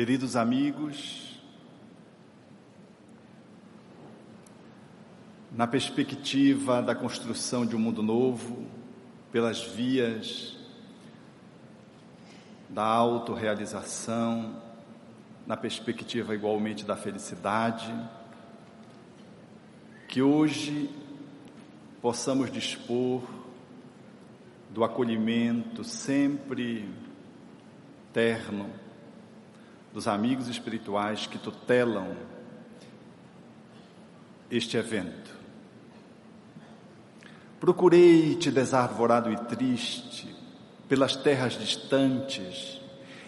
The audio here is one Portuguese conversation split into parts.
Queridos amigos, na perspectiva da construção de um mundo novo, pelas vias da autorrealização, na perspectiva igualmente da felicidade, que hoje possamos dispor do acolhimento sempre terno dos amigos espirituais que tutelam este evento. Procurei te desarvorado e triste pelas terras distantes,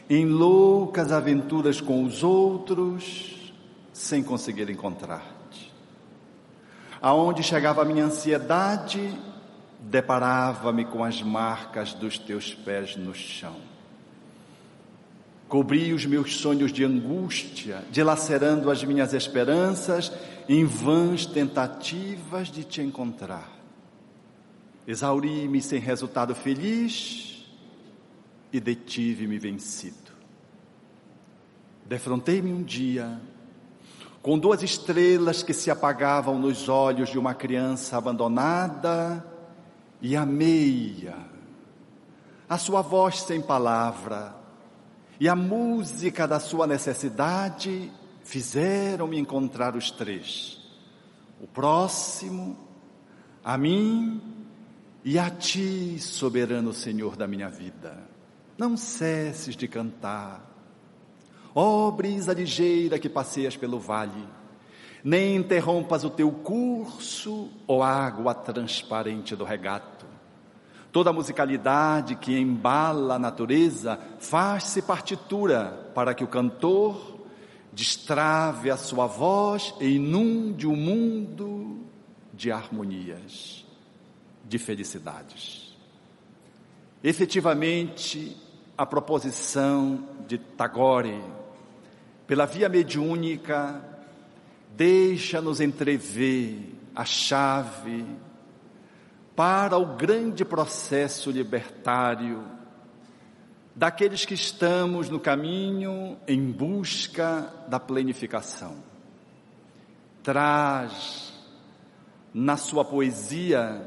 em loucas aventuras com os outros, sem conseguir encontrar-te. Aonde chegava a minha ansiedade, deparava-me com as marcas dos teus pés no chão Cobri os meus sonhos de angústia, dilacerando as minhas esperanças em vãs tentativas de te encontrar. Exauri-me sem resultado feliz e detive-me vencido. Defrontei-me um dia com duas estrelas que se apagavam nos olhos de uma criança abandonada e amei-a. A sua voz sem palavra e a música da sua necessidade fizeram-me encontrar os três: o próximo, a mim e a ti, soberano Senhor da minha vida. Não cesses de cantar, ó oh, brisa ligeira que passeias pelo vale, nem interrompas o teu curso, ó oh, água transparente do regato Toda a musicalidade que embala a natureza faz-se partitura para que o cantor destrave a sua voz e inunde o mundo de harmonias, de felicidades. Efetivamente, a proposição de Tagore, pela via mediúnica, deixa-nos entrever a chave para o grande processo libertário daqueles que estamos no caminho em busca da plenificação. Traz na sua poesia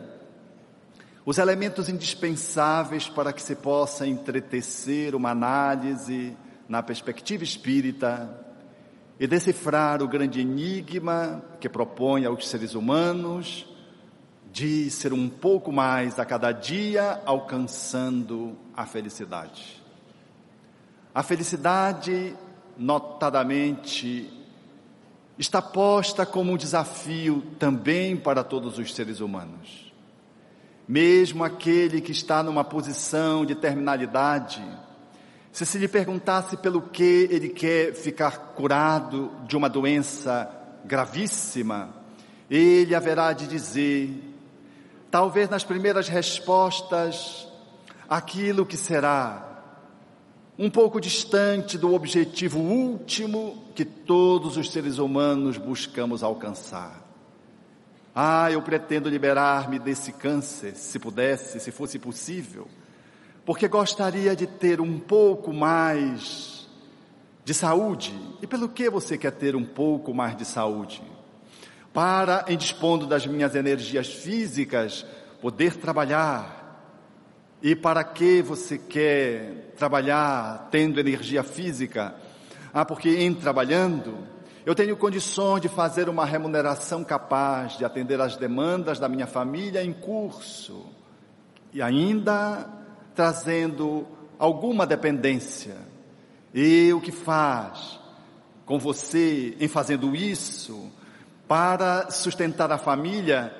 os elementos indispensáveis para que se possa entretecer uma análise na perspectiva espírita e decifrar o grande enigma que propõe aos seres humanos de ser um pouco mais a cada dia alcançando a felicidade. A felicidade, notadamente, está posta como um desafio também para todos os seres humanos. Mesmo aquele que está numa posição de terminalidade, se se lhe perguntasse pelo que ele quer ficar curado de uma doença gravíssima, ele haverá de dizer talvez nas primeiras respostas, aquilo que será um pouco distante do objetivo último que todos os seres humanos buscamos alcançar. Ah, eu pretendo liberar-me desse câncer, se pudesse, se fosse possível, porque gostaria de ter um pouco mais de saúde. E pelo que você quer ter um pouco mais de saúde? Para, em dispondo das minhas energias físicas, poder trabalhar. E para que você quer trabalhar tendo energia física? Ah, porque em trabalhando, eu tenho condições de fazer uma remuneração capaz de atender às demandas da minha família em curso. E ainda trazendo alguma dependência. E o que faz com você em fazendo isso? Para sustentar a família,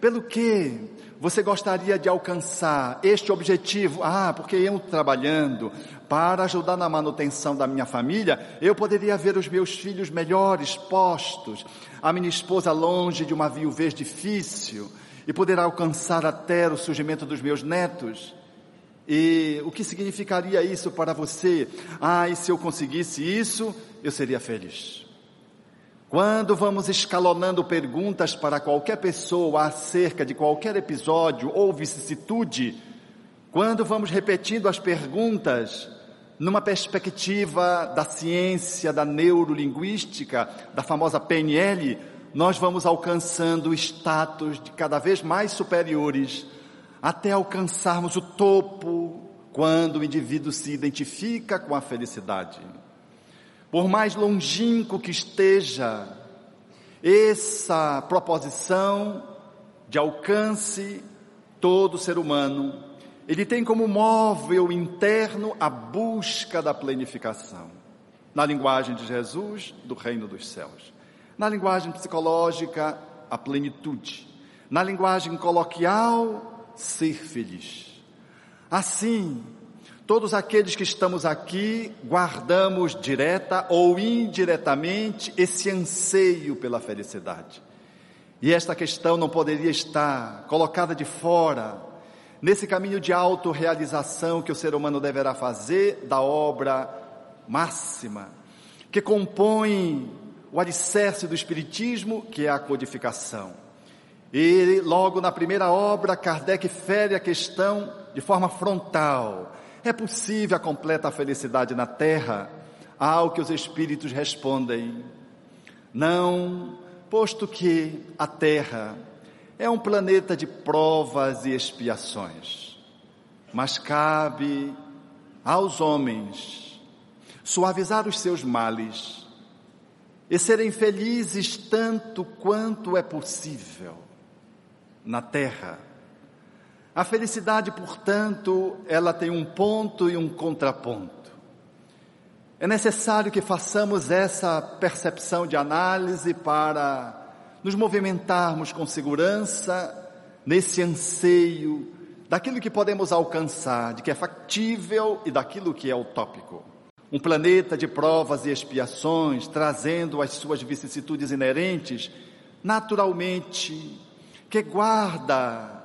pelo que você gostaria de alcançar este objetivo? Ah, porque eu trabalhando para ajudar na manutenção da minha família, eu poderia ver os meus filhos melhores postos, a minha esposa longe de uma viuvez difícil e poder alcançar até o surgimento dos meus netos. E o que significaria isso para você? Ah, e se eu conseguisse isso, eu seria feliz. Quando vamos escalonando perguntas para qualquer pessoa acerca de qualquer episódio ou vicissitude, quando vamos repetindo as perguntas, numa perspectiva da ciência, da neurolinguística, da famosa PNL, nós vamos alcançando status de cada vez mais superiores até alcançarmos o topo quando o indivíduo se identifica com a felicidade. Por mais longínquo que esteja essa proposição de alcance todo ser humano, ele tem como móvel interno a busca da planificação. Na linguagem de Jesus, do reino dos céus. Na linguagem psicológica, a plenitude. Na linguagem coloquial, ser feliz. Assim, todos aqueles que estamos aqui guardamos direta ou indiretamente esse anseio pela felicidade. E esta questão não poderia estar colocada de fora nesse caminho de autorrealização que o ser humano deverá fazer da obra máxima, que compõe o alicerce do Espiritismo, que é a codificação. E logo na primeira obra, Kardec fere a questão de forma frontal. É possível a completa felicidade na Terra? Ao que os Espíritos respondem: Não, posto que a Terra é um planeta de provas e expiações, mas cabe aos homens suavizar os seus males e serem felizes tanto quanto é possível na terra. A felicidade, portanto, ela tem um ponto e um contraponto. É necessário que façamos essa percepção de análise para nos movimentarmos com segurança nesse anseio daquilo que podemos alcançar, de que é factível e daquilo que é utópico. Um planeta de provas e expiações, trazendo as suas vicissitudes inerentes, naturalmente, que guarda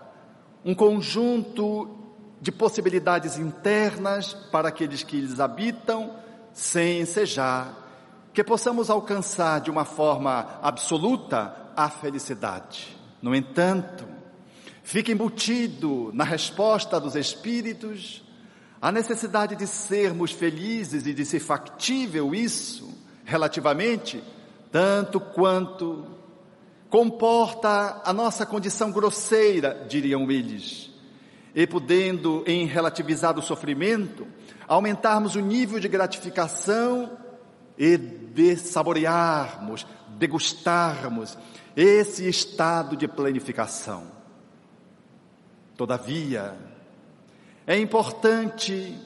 um conjunto de possibilidades internas para aqueles que lhes habitam, sem ensejar, que possamos alcançar de uma forma absoluta a felicidade. No entanto, fica embutido na resposta dos Espíritos a necessidade de sermos felizes e de ser factível isso, relativamente, tanto quanto comporta a nossa condição grosseira, diriam eles, e podendo, em relativizar o sofrimento, aumentarmos o nível de gratificação e de saborearmos, degustarmos esse estado de planificação. Todavia, é importante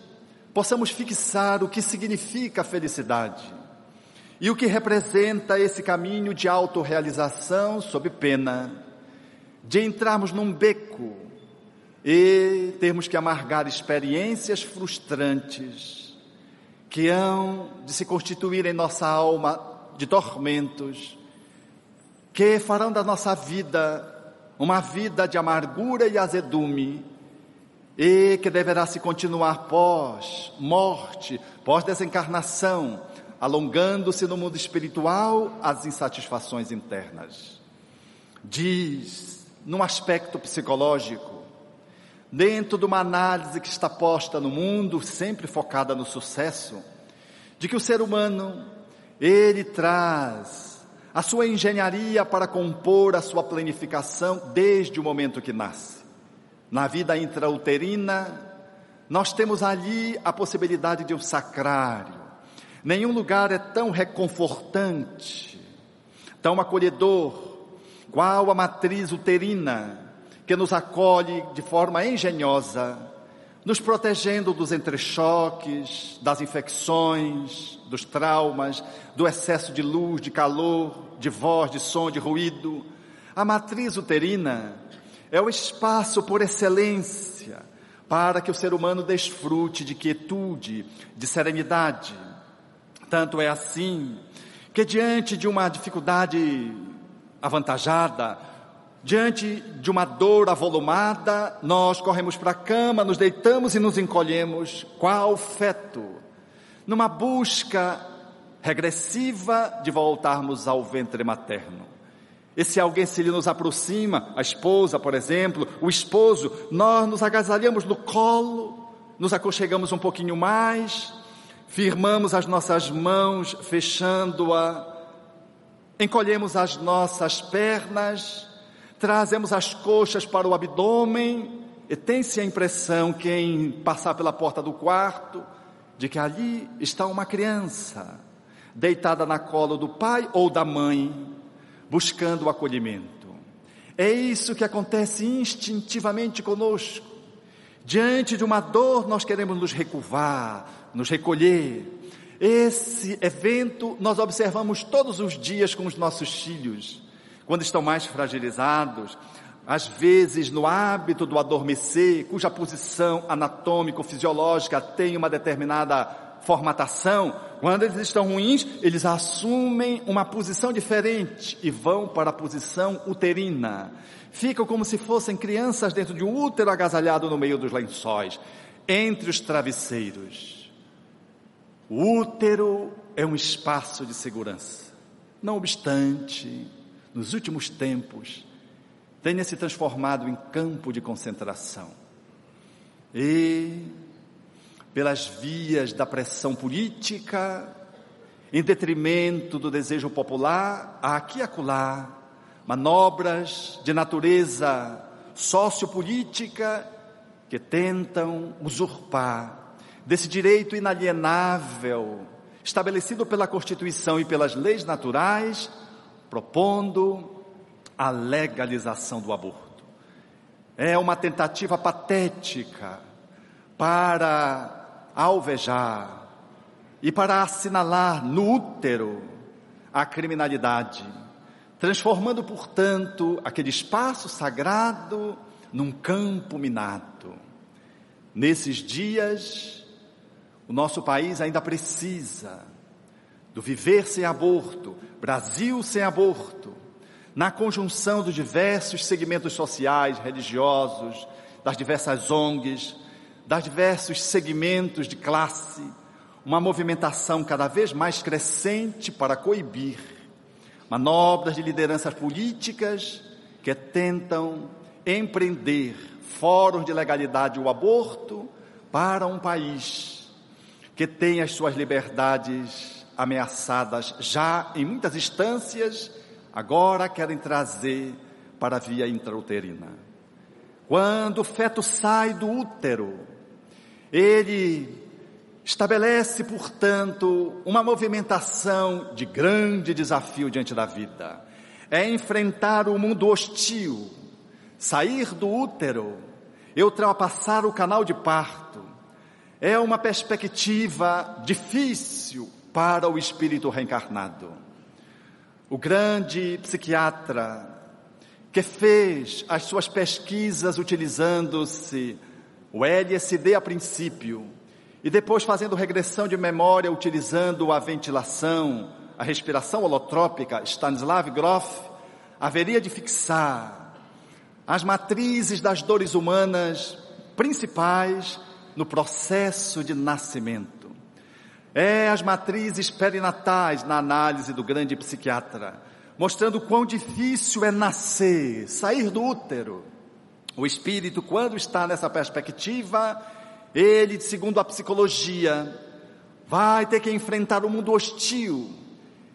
possamos fixar o que significa felicidade e o que representa esse caminho de autorrealização sob pena de entrarmos num beco e termos que amargar experiências frustrantes que hão de se constituir em nossa alma de tormentos que farão da nossa vida uma vida de amargura e azedume, e que deverá se continuar pós morte, pós desencarnação, alongando-se no mundo espiritual as insatisfações internas. Diz, num aspecto psicológico, dentro de uma análise que está posta no mundo, sempre focada no sucesso, de que o ser humano, ele traz a sua engenharia para compor a sua planificação desde o momento que nasce. Na vida intrauterina, nós temos ali a possibilidade de um sacrário. Nenhum lugar é tão reconfortante, tão acolhedor, qual a matriz uterina, que nos acolhe de forma engenhosa, nos protegendo dos entrechoques, das infecções, dos traumas, do excesso de luz, de calor, de voz, de som, de ruído. A matriz uterina é o espaço por excelência para que o ser humano desfrute de quietude, de serenidade. Tanto é assim que diante de uma dificuldade avantajada, diante de uma dor avolumada, nós corremos para a cama, nos deitamos e nos encolhemos, qual feto numa busca regressiva de voltarmos ao ventre materno. E se alguém se lhe nos aproxima, a esposa, por exemplo, o esposo, nós nos agasalhamos no colo, nos aconchegamos um pouquinho mais, firmamos as nossas mãos, fechando-a, encolhemos as nossas pernas, trazemos as coxas para o abdômen, e tem-se a impressão, quem passar pela porta do quarto, de que ali está uma criança, deitada na cola do pai ou da mãe, buscando o acolhimento. É isso que acontece instintivamente conosco. Diante de uma dor, nós queremos nos recurvar, nos recolher. Esse evento nós observamos todos os dias com os nossos filhos, quando estão mais fragilizados, às vezes no hábito do adormecer, cuja posição anatômico-fisiológica tem uma determinada formatação, quando eles estão ruins, eles assumem uma posição diferente e vão para a posição uterina. Ficam como se fossem crianças dentro de um útero agasalhado no meio dos lençóis, entre os travesseiros. O útero é um espaço de segurança. Não obstante, nos últimos tempos, tenha se transformado em campo de concentração. E pelas vias da pressão política, em detrimento do desejo popular, aqui e acolá, manobras de natureza sociopolítica que tentam usurpar desse direito inalienável estabelecido pela Constituição e pelas leis naturais, propondo a legalização do aborto. É uma tentativa patética para alvejar e para assinalar no útero a criminalidade, transformando, portanto, aquele espaço sagrado num campo minado. Nesses dias, o nosso país ainda precisa do viver sem aborto, Brasil sem aborto, na conjunção dos diversos segmentos sociais, religiosos, das diversas ONGs, das diversos segmentos de classe, uma movimentação cada vez mais crescente para coibir manobras de lideranças políticas que tentam empreender fóruns de legalidade o aborto para um país que tem as suas liberdades ameaçadas já em muitas instâncias, agora querem trazer para a via intrauterina. Quando o feto sai do útero, ele estabelece, portanto, uma movimentação de grande desafio diante da vida. É enfrentar o mundo hostil, sair do útero ultrapassar o canal de parto. É uma perspectiva difícil para o espírito reencarnado. O grande psiquiatra que fez as suas pesquisas utilizando-se o LSD a princípio, e depois fazendo regressão de memória utilizando a ventilação, a respiração holotrópica, Stanislav Grof, haveria de fixar as matrizes das dores humanas principais no processo de nascimento. É as matrizes perinatais na análise do grande psiquiatra, mostrando quão difícil é nascer, sair do útero o espírito, quando está nessa perspectiva, ele, segundo a psicologia, vai ter que enfrentar o um mundo hostil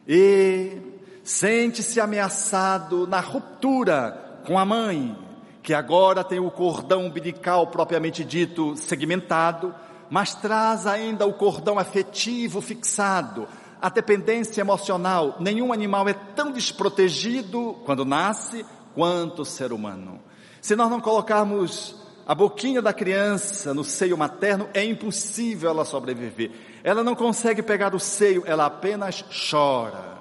e sente-se ameaçado na ruptura com a mãe, que agora tem o cordão umbilical propriamente dito segmentado, mas traz ainda o cordão afetivo fixado, a dependência emocional. Nenhum animal é tão desprotegido quando nasce quanto o ser humano. Se nós não colocarmos a boquinha da criança no seio materno, é impossível ela sobreviver. Ela não consegue pegar o seio, ela apenas chora.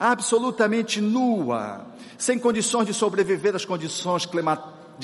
Absolutamente nua, sem condições de sobreviver às condições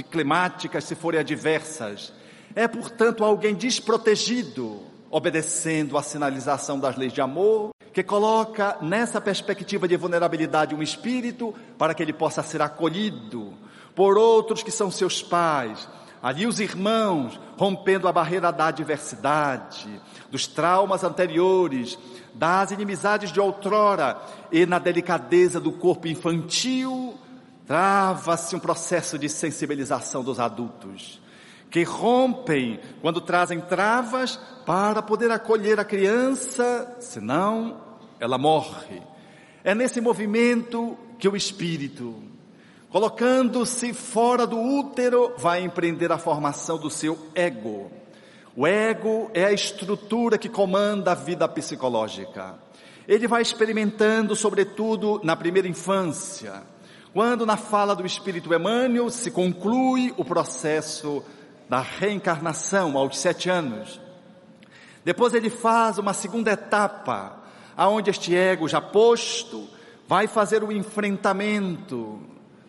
climáticas, se forem adversas. É, portanto, alguém desprotegido, obedecendo à sinalização das leis de amor, que coloca nessa perspectiva de vulnerabilidade um espírito para que ele possa ser acolhido, por outros que são seus pais. Ali os irmãos rompendo a barreira da adversidade, dos traumas anteriores, das inimizades de outrora e na delicadeza do corpo infantil, trava-se um processo de sensibilização dos adultos, que rompem quando trazem travas para poder acolher a criança, senão ela morre. É nesse movimento que o espírito, colocando-se fora do útero, vai empreender a formação do seu ego. O ego é a estrutura que comanda a vida psicológica. Ele vai experimentando, sobretudo na primeira infância, quando na fala do Espírito Emmanuel se conclui o processo da reencarnação aos sete anos. Depois ele faz uma segunda etapa, aonde este ego já posto vai fazer o enfrentamento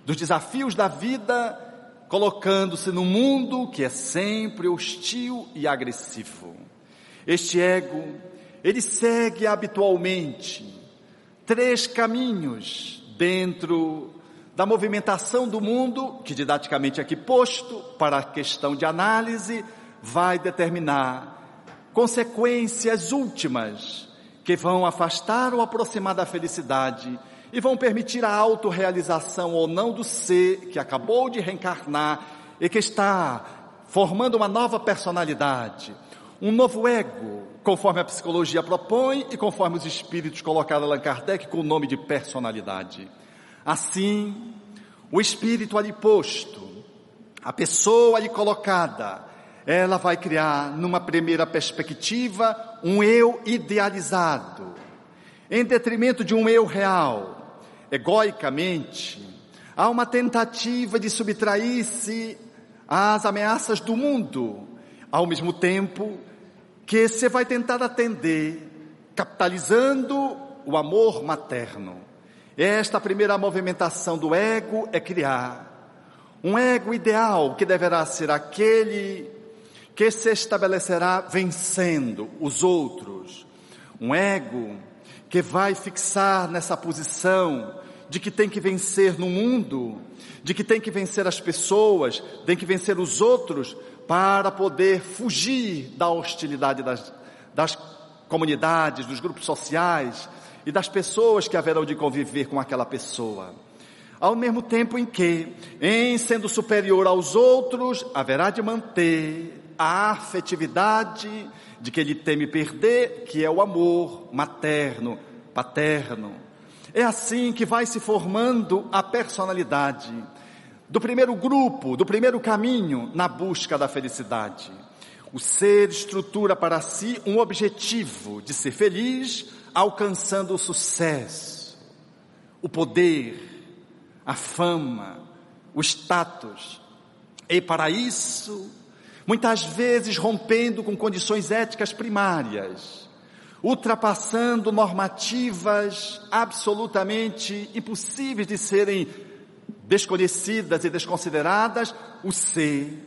dos desafios da vida, colocando-se no mundo que é sempre hostil e agressivo. Este ego, ele segue habitualmente três caminhos dentro da movimentação do mundo, que didaticamente aqui posto para a questão de análise, vai determinar consequências últimas que vão afastar ou aproximar da felicidade e vão permitir a autorrealização ou não do ser que acabou de reencarnar e que está formando uma nova personalidade, um novo ego, conforme a psicologia propõe e conforme os espíritos colocaram Allan Kardec com o nome de personalidade. Assim, o espírito ali posto, a pessoa ali colocada, ela vai criar, numa primeira perspectiva, um eu idealizado, em detrimento de um eu real. Egoicamente, há uma tentativa de subtrair-se às ameaças do mundo, ao mesmo tempo que você vai tentar atender, capitalizando o amor materno. Esta primeira movimentação do ego é criar um ego ideal que deverá ser aquele que se estabelecerá vencendo os outros. Um ego que vai fixar nessa posição de que tem que vencer no mundo, de que tem que vencer as pessoas, tem que vencer os outros para poder fugir da hostilidade das, das comunidades, dos grupos sociais e das pessoas que haverão de conviver com aquela pessoa. Ao mesmo tempo em que, em sendo superior aos outros, haverá de manter a afetividade de que ele teme perder, que é o amor materno, paterno. É assim que vai se formando a personalidade do primeiro grupo, do primeiro caminho na busca da felicidade. O ser estrutura para si um objetivo de ser feliz, alcançando o sucesso, o poder, a fama, o status. E para isso, muitas vezes rompendo com condições éticas primárias, ultrapassando normativas absolutamente impossíveis de serem desconhecidas e desconsideradas, o ser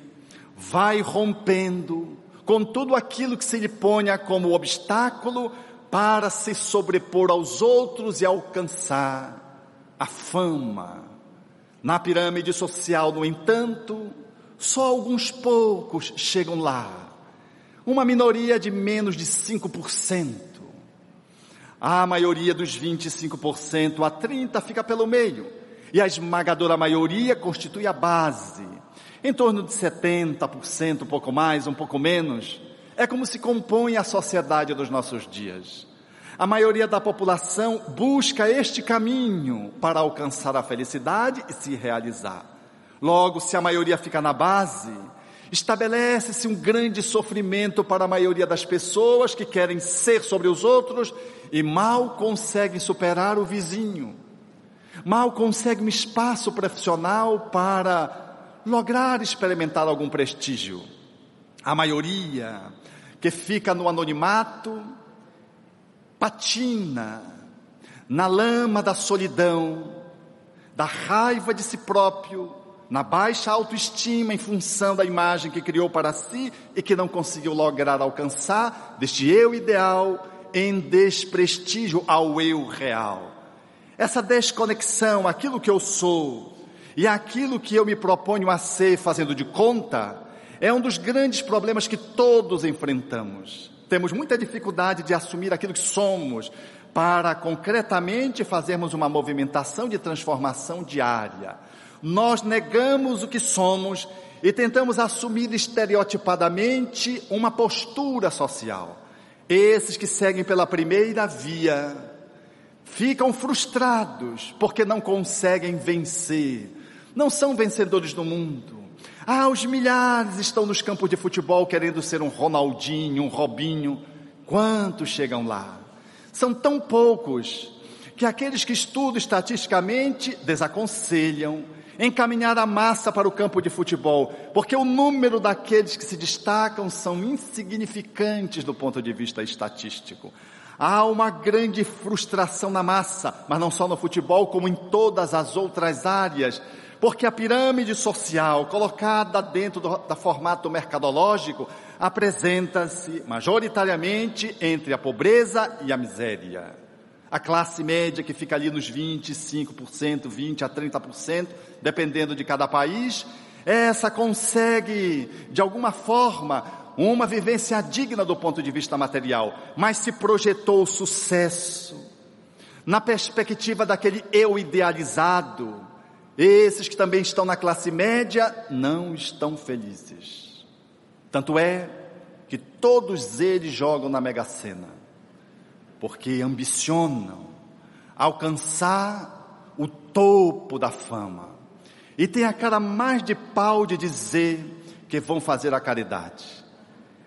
vai rompendo com tudo aquilo que se lhe ponha como obstáculo para se sobrepor aos outros e alcançar a fama. Na pirâmide social, no entanto, só alguns poucos chegam lá. Uma minoria de menos de 5%. A maioria dos 25% a 30% fica pelo meio. E a esmagadora maioria constitui a base. Em torno de 70%, um pouco mais, um pouco menos. É como se compõe a sociedade dos nossos dias. A maioria da população busca este caminho para alcançar a felicidade e se realizar. Logo, se a maioria fica na base, estabelece-se um grande sofrimento para a maioria das pessoas que querem ser sobre os outros e mal conseguem superar o vizinho. Mal conseguem um espaço profissional para lograr experimentar algum prestígio. A maioria que fica no anonimato patina na lama da solidão, da raiva de si próprio na baixa autoestima em função da imagem que criou para si e que não conseguiu lograr alcançar, deste eu ideal em desprestígio ao eu real. Essa desconexão, aquilo que eu sou e aquilo que eu me proponho a ser fazendo de conta, é um dos grandes problemas que todos enfrentamos. Temos muita dificuldade de assumir aquilo que somos para concretamente fazermos uma movimentação de transformação diária nós negamos o que somos e tentamos assumir estereotipadamente uma postura social. Esses que seguem pela primeira via ficam frustrados porque não conseguem vencer, não são vencedores do mundo. Ah, os milhares estão nos campos de futebol querendo ser um Ronaldinho, um Robinho. Quantos chegam lá? São tão poucos que aqueles que estudam estatisticamente desaconselham encaminhar a massa para o campo de futebol, porque o número daqueles que se destacam são insignificantes do ponto de vista estatístico. Há uma grande frustração na massa, mas não só no futebol, como em todas as outras áreas, porque a pirâmide social colocada dentro do, do formato mercadológico apresenta-se majoritariamente entre a pobreza e a miséria. A classe média que fica ali nos 25%, 20 a 30%, dependendo de cada país, essa consegue, de alguma forma, uma vivência digna do ponto de vista material, mas se projetou o sucesso na perspectiva daquele eu idealizado. Esses que também estão na classe média não estão felizes. Tanto é que todos eles jogam na Mega Sena porque ambicionam alcançar o topo da fama e tem a cara mais de pau de dizer que vão fazer a caridade.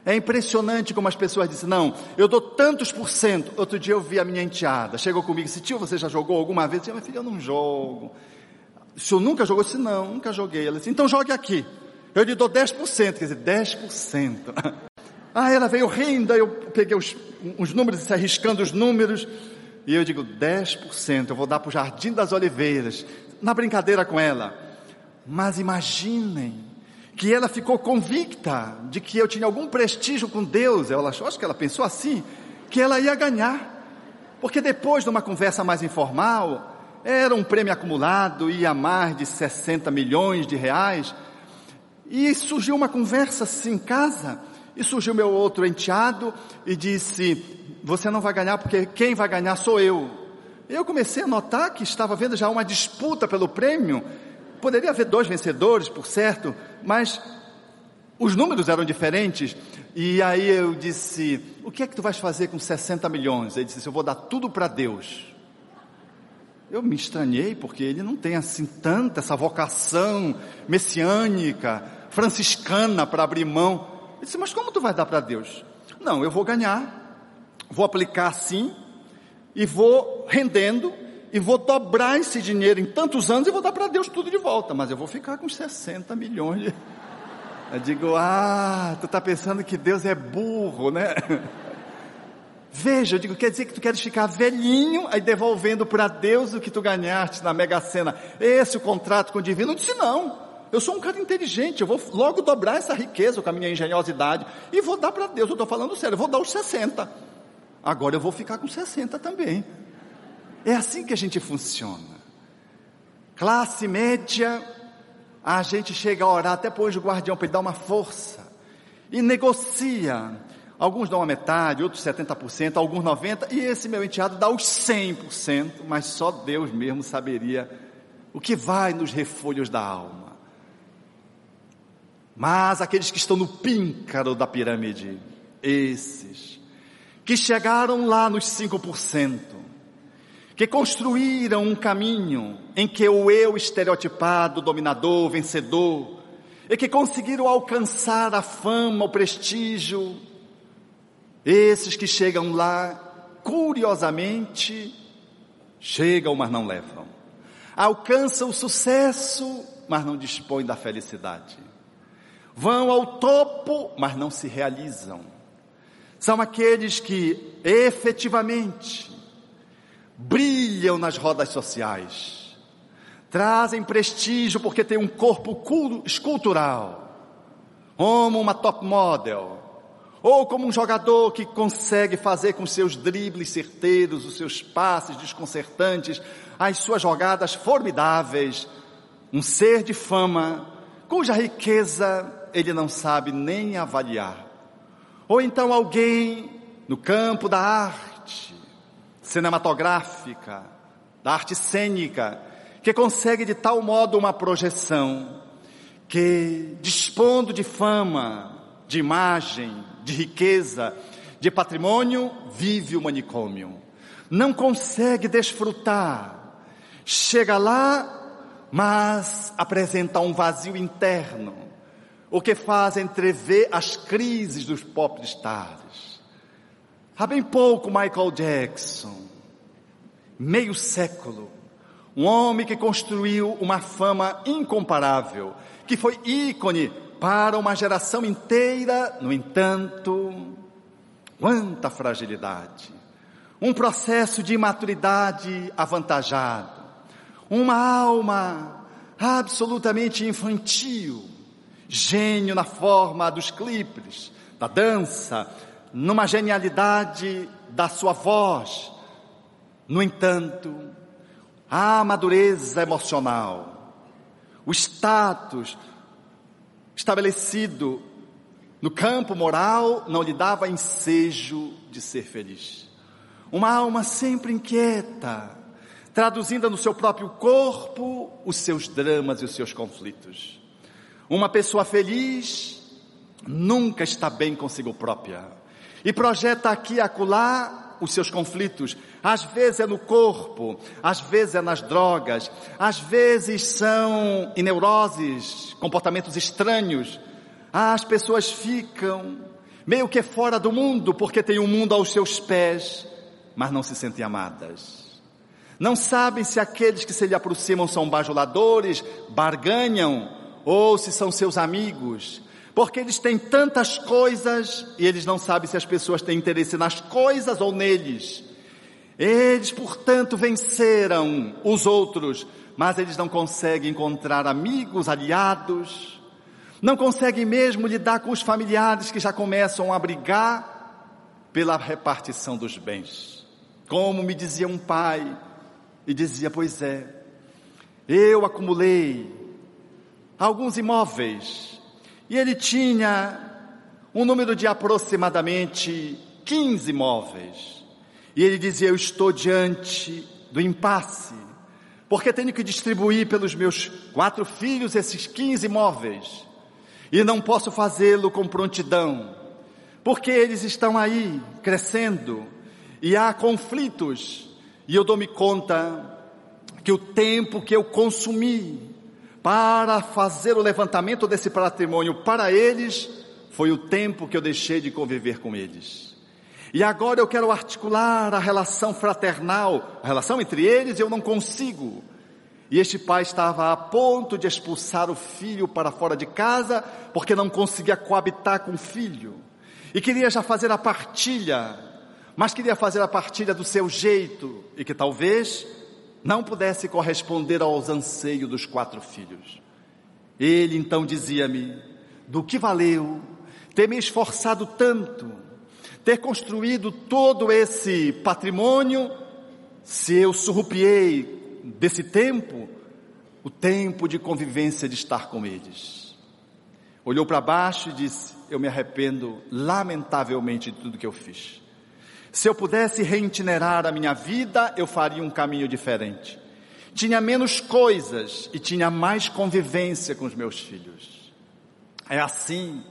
É impressionante como as pessoas dizem, não, eu dou tantos por cento. Outro dia eu vi a minha enteada, chegou comigo e disse, tio, você já jogou alguma vez? Eu disse, minha filha, eu não jogo. O senhor nunca jogou? Eu disse, não, nunca joguei. Ela disse, então jogue aqui. Eu lhe dou 10%, quer dizer, 10%. Ah, ela veio rindo, eu peguei os, os números, arriscando os números, e eu digo, 10% eu vou dar para o Jardim das Oliveiras, na brincadeira com ela. Mas imaginem que ela ficou convicta de que eu tinha algum prestígio com Deus. Ela achou, acho que ela pensou assim, que ela ia ganhar. Porque depois de uma conversa mais informal, era um prêmio acumulado, ia mais de 60 milhões de reais. E surgiu uma conversa assim em casa. E surgiu meu outro enteado e disse: Você não vai ganhar porque quem vai ganhar sou eu. Eu comecei a notar que estava vendo já uma disputa pelo prêmio. Poderia haver dois vencedores, por certo, mas os números eram diferentes. E aí eu disse: O que é que tu vais fazer com 60 milhões? Ele disse: Eu vou dar tudo para Deus. Eu me estranhei porque ele não tem assim tanta essa vocação messiânica, franciscana para abrir mão. Ele disse, mas como tu vai dar para Deus? Não, eu vou ganhar, vou aplicar assim, e vou rendendo, e vou dobrar esse dinheiro em tantos anos e vou dar para Deus tudo de volta, mas eu vou ficar com 60 milhões. Eu digo, ah, tu está pensando que Deus é burro, né? Veja, eu digo, quer dizer que tu queres ficar velhinho, aí devolvendo para Deus o que tu ganhaste na Mega Sena. Esse o contrato com o divino? Eu disse, não. Eu sou um cara inteligente, eu vou logo dobrar essa riqueza com a minha engenhosidade e vou dar para Deus. Eu estou falando sério, eu vou dar os 60. Agora eu vou ficar com 60 também. É assim que a gente funciona. Classe média, a gente chega a orar até para o guardião para ele dar uma força. E negocia. Alguns dão a metade, outros 70%, alguns 90%, e esse meu enteado dá os 100%, mas só Deus mesmo saberia o que vai nos refolhos da alma. Mas aqueles que estão no píncaro da pirâmide, esses, que chegaram lá nos 5%, que construíram um caminho em que o eu estereotipado, dominador, vencedor, e que conseguiram alcançar a fama, o prestígio, esses que chegam lá, curiosamente, chegam, mas não levam. Alcançam o sucesso, mas não dispõem da felicidade vão ao topo, mas não se realizam. São aqueles que efetivamente brilham nas rodas sociais, trazem prestígio porque têm um corpo escultural, como uma top model, ou como um jogador que consegue fazer com seus dribles certeiros, os seus passes desconcertantes, as suas jogadas formidáveis, um ser de fama, cuja riqueza ele não sabe nem avaliar. Ou então alguém no campo da arte cinematográfica, da arte cênica, que consegue de tal modo uma projeção que, dispondo de fama, de imagem, de riqueza, de patrimônio, vive o manicômio. Não consegue desfrutar. Chega lá, mas apresenta um vazio interno, o que faz entrever as crises dos popstars. Há bem pouco Michael Jackson, meio século, um homem que construiu uma fama incomparável, que foi ícone para uma geração inteira, no entanto, quanta fragilidade, um processo de imaturidade avantajado, uma alma absolutamente infantil, gênio na forma dos clipes, da dança, numa genialidade da sua voz. No entanto, a madureza emocional, o status estabelecido no campo moral não lhe dava ensejo de ser feliz. Uma alma sempre inquieta, traduzindo no seu próprio corpo os seus dramas e os seus conflitos. Uma pessoa feliz nunca está bem consigo própria e projeta aqui e acolá os seus conflitos. Às vezes é no corpo, às vezes é nas drogas, às vezes são em neuroses, comportamentos estranhos. As pessoas ficam meio que fora do mundo porque tem o um mundo aos seus pés, mas não se sentem amadas. Não sabem se aqueles que se lhe aproximam são bajuladores, barganham, ou se são seus amigos. Porque eles têm tantas coisas e eles não sabem se as pessoas têm interesse nas coisas ou neles. Eles, portanto, venceram os outros, mas eles não conseguem encontrar amigos, aliados, não conseguem mesmo lidar com os familiares que já começam a brigar pela repartição dos bens. Como me dizia um pai, e dizia: Pois é, eu acumulei alguns imóveis e ele tinha um número de aproximadamente 15 imóveis. E ele dizia: Eu estou diante do impasse, porque tenho que distribuir pelos meus quatro filhos esses 15 imóveis, e não posso fazê-lo com prontidão, porque eles estão aí crescendo, e há conflitos, e eu dou-me conta que o tempo que eu consumi para fazer o levantamento desse patrimônio para eles, foi o tempo que eu deixei de conviver com eles. E agora eu quero articular a relação fraternal, a relação entre eles, eu não consigo. E este pai estava a ponto de expulsar o filho para fora de casa, porque não conseguia coabitar com o filho. E queria já fazer a partilha, mas queria fazer a partilha do seu jeito, e que talvez não pudesse corresponder aos anseios dos quatro filhos. Ele então dizia-me: do que valeu ter me esforçado tanto, ter construído todo esse patrimônio, se eu surrupiei desse tempo, o tempo de convivência de estar com eles. Olhou para baixo e disse: Eu me arrependo lamentavelmente de tudo que eu fiz. Se eu pudesse reitinerar a minha vida, eu faria um caminho diferente. Tinha menos coisas e tinha mais convivência com os meus filhos. É assim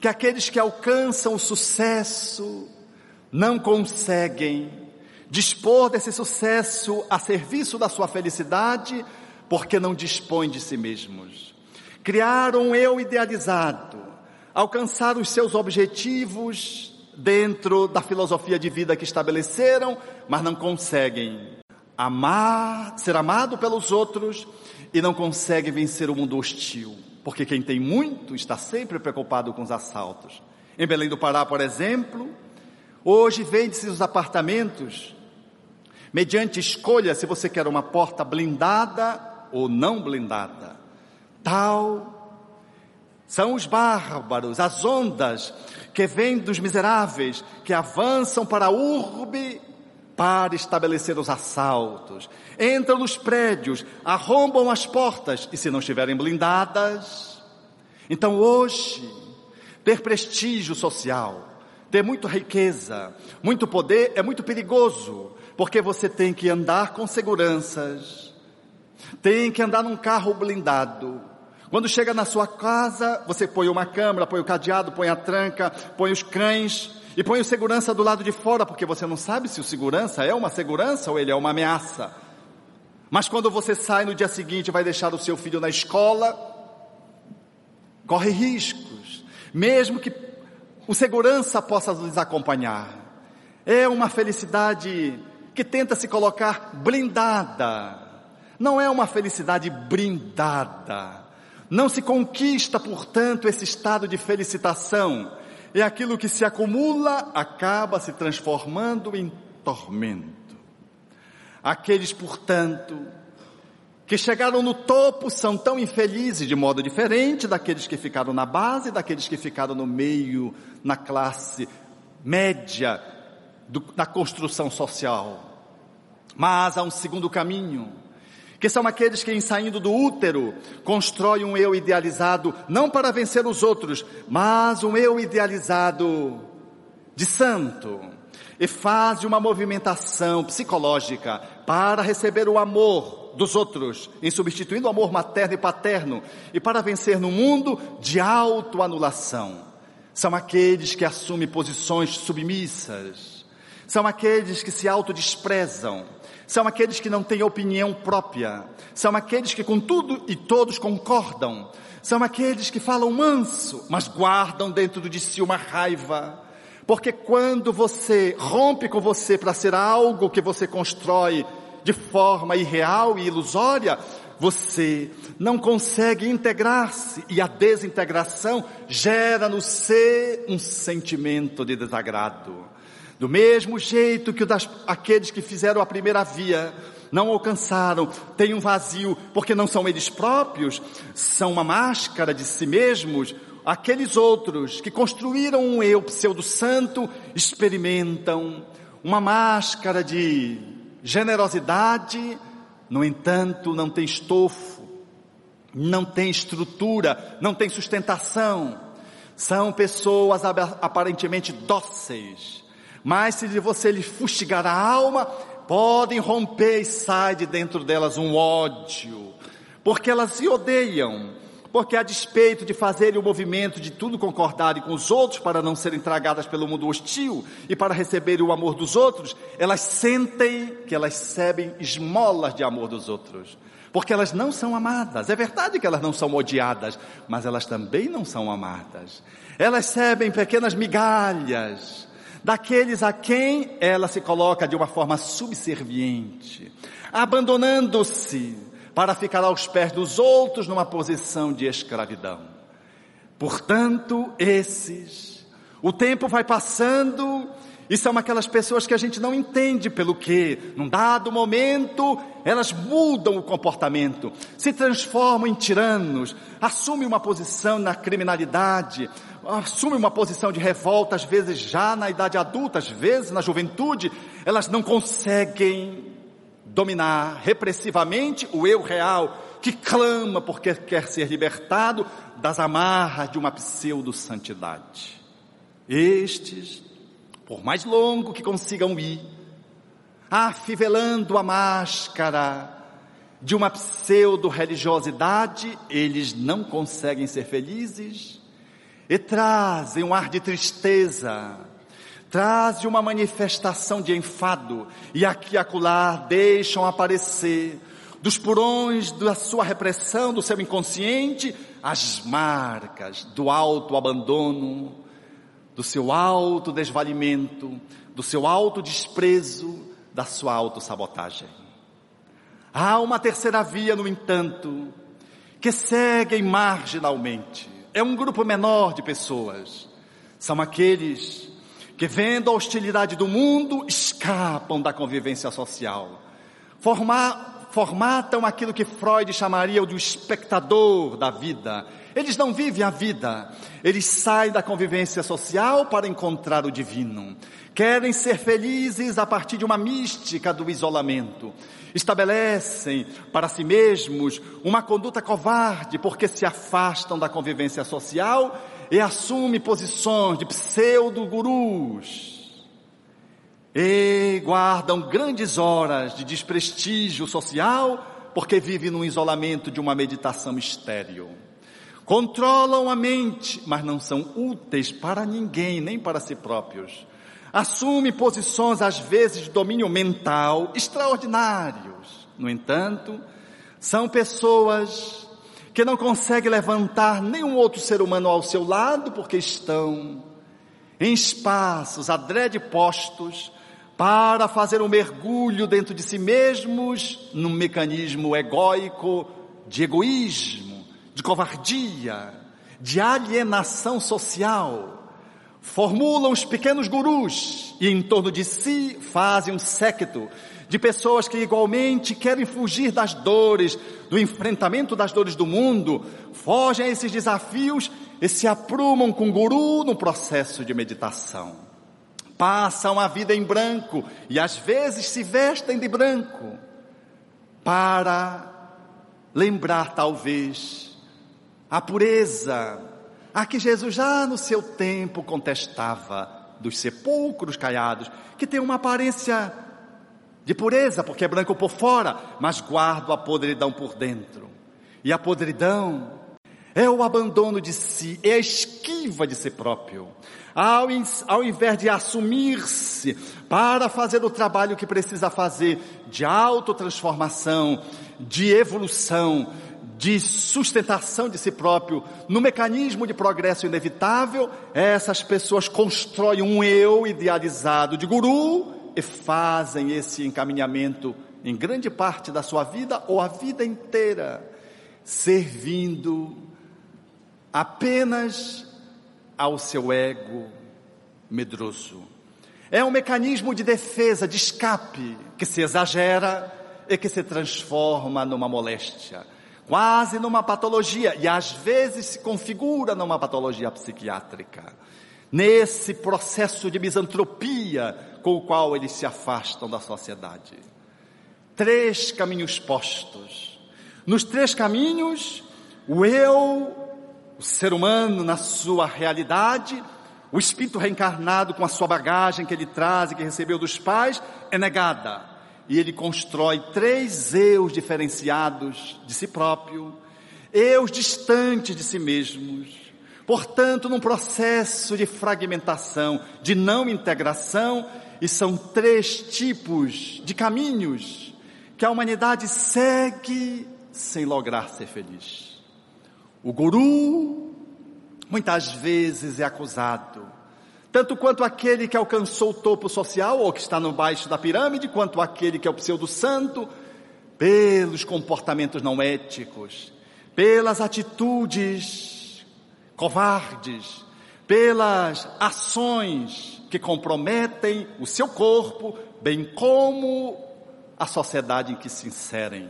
que aqueles que alcançam o sucesso não conseguem dispor desse sucesso a serviço da sua felicidade, porque não dispõem de si mesmos. Criar um eu idealizado, alcançar os seus objetivos dentro da filosofia de vida que estabeleceram, mas não conseguem amar, ser amado pelos outros e não conseguem vencer o mundo hostil, porque quem tem muito está sempre preocupado com os assaltos. Em Belém do Pará, por exemplo, hoje vende-se os apartamentos mediante escolha se você quer uma porta blindada ou não blindada. Tal são os bárbaros, as ondas que vêm dos miseráveis, que avançam para a urbe para estabelecer os assaltos. Entram nos prédios, arrombam as portas e se não estiverem blindadas. Então hoje, ter prestígio social, ter muita riqueza, muito poder é muito perigoso, porque você tem que andar com seguranças, tem que andar num carro blindado, Quando chega na sua casa, você põe uma câmera, põe o cadeado, põe a tranca, põe os cães e põe o segurança do lado de fora, porque você não sabe se o segurança é uma segurança ou ele é uma ameaça. Mas quando você sai no dia seguinte e vai deixar o seu filho na escola, corre riscos, mesmo que o segurança possa nos acompanhar. É uma felicidade que tenta se colocar blindada. Não é uma felicidade brindada. Não se conquista, portanto, esse estado de felicitação. É aquilo que se acumula, acaba se transformando em tormento. Aqueles, portanto, que chegaram no topo são tão infelizes de modo diferente daqueles que ficaram na base, daqueles que ficaram no meio, na classe média do, da construção social. Mas há um segundo caminho, que são aqueles que, em saindo do útero, constroem um eu idealizado não para vencer os outros, mas um eu idealizado de santo, e faz uma movimentação psicológica para receber o amor dos outros, em substituindo o amor materno e paterno, e para vencer no mundo de autoanulação. São aqueles que assumem posições submissas, são aqueles que se autodesprezam, são aqueles que não têm opinião própria, são aqueles que com tudo e todos concordam, são aqueles que falam manso, mas guardam dentro de si uma raiva. Porque quando você rompe com você para ser algo que você constrói de forma irreal e ilusória, você não consegue integrar-se e a desintegração gera no ser um sentimento de desagrado. Do mesmo jeito que das, aqueles que fizeram a primeira via não alcançaram, têm um vazio porque não são eles próprios, são uma máscara de si mesmos, aqueles outros que construíram um eu pseudo-santo experimentam uma máscara de Generosidade, no entanto, não tem estofo, não tem estrutura, não tem sustentação. São pessoas aparentemente dóceis, mas se você lhe fustigar a alma, podem romper e sai de dentro delas um ódio, porque elas se odeiam, porque a despeito de fazerem o movimento de tudo concordarem com os outros para não serem tragadas pelo mundo hostil e para receberem o amor dos outros, elas sentem que elas recebem esmolas de amor dos outros. Porque elas não são amadas. É verdade que elas não são odiadas, mas elas também não são amadas. Elas recebem pequenas migalhas daqueles a quem ela se coloca de uma forma subserviente, abandonando-se para ficar aos pés dos outros numa posição de escravidão. Portanto, esses, o tempo vai passando e são aquelas pessoas que a gente não entende pelo que, num dado momento, elas mudam o comportamento, se transformam em tiranos, assumem uma posição na criminalidade, assumem uma posição de revolta, às vezes já na idade adulta, às vezes na juventude, elas não conseguem dominar repressivamente o eu real que clama porque quer ser libertado das amarras de uma pseudo-santidade. Estes, por mais longo que consigam ir, afivelando a máscara de uma pseudo-religiosidade, eles não conseguem ser felizes e trazem um ar de tristeza, traz uma manifestação de enfado e aqui acolá deixam aparecer dos purões da sua repressão, do seu inconsciente, as marcas do alto abandono, do seu alto desvalimento, do seu alto desprezo, da sua autossabotagem. Há uma terceira via, no entanto, que seguem marginalmente. É um grupo menor de pessoas. São aqueles que vendo a hostilidade do mundo, escapam da convivência social. Formar, formatam aquilo que Freud chamaria de espectador da vida. Eles não vivem a vida, eles saem da convivência social para encontrar o divino. Querem ser felizes a partir de uma mística do isolamento. Estabelecem para si mesmos uma conduta covarde porque se afastam da convivência social e assume posições de pseudo-gurus e guardam grandes horas de desprestígio social porque vive num isolamento de uma meditação estéril. Controlam a mente, mas não são úteis para ninguém, nem para si próprios. Assumem posições, às vezes, de domínio mental extraordinários. No entanto, são pessoas que não conseguem levantar nenhum outro ser humano ao seu lado porque estão em espaços adrede postos para fazer um mergulho dentro de si mesmos num mecanismo egóico de egoísmo, de covardia, de alienação social. Formulam os pequenos gurus e em torno de si fazem um séquito de pessoas que igualmente querem fugir das dores, do enfrentamento das dores do mundo, fogem a esses desafios e se aprumam com o guru no processo de meditação passam a vida em branco e às vezes se vestem de branco para lembrar talvez a pureza a que Jesus já no seu tempo contestava dos sepulcros caiados, que tem uma aparência de pureza, porque é branco por fora, mas guarda a podridão por dentro. E a podridão é o abandono de si, é a esquiva de si próprio. Ao, ao invés de assumir-se para fazer o trabalho que precisa fazer de autotransformação, de evolução, de sustentação de si próprio, no mecanismo de progresso inevitável, essas pessoas constroem um eu idealizado de guru e fazem esse encaminhamento em grande parte da sua vida ou a vida inteira, servindo apenas ao seu ego medroso. É um mecanismo de defesa, de escape, que se exagera e que se transforma numa moléstia, quase numa patologia, e às vezes se configura numa patologia psiquiátrica. Nesse processo de misantropia com o qual eles se afastam da sociedade. Três caminhos postos. Nos três caminhos, o eu o ser humano na sua realidade, o espírito reencarnado com a sua bagagem que ele traz e que recebeu dos pais, é negada. E ele constrói três eus diferenciados de si próprio, eus distantes de si mesmos. Portanto, num processo de fragmentação, de não integração, e são três tipos de caminhos que a humanidade segue sem lograr ser feliz. O guru muitas vezes é acusado, tanto quanto aquele que alcançou o topo social ou que está no baixo da pirâmide, quanto aquele que é o pseudo-santo, pelos comportamentos não éticos, pelas atitudes covardes, pelas ações que comprometem o seu corpo, bem como a sociedade em que se inserem.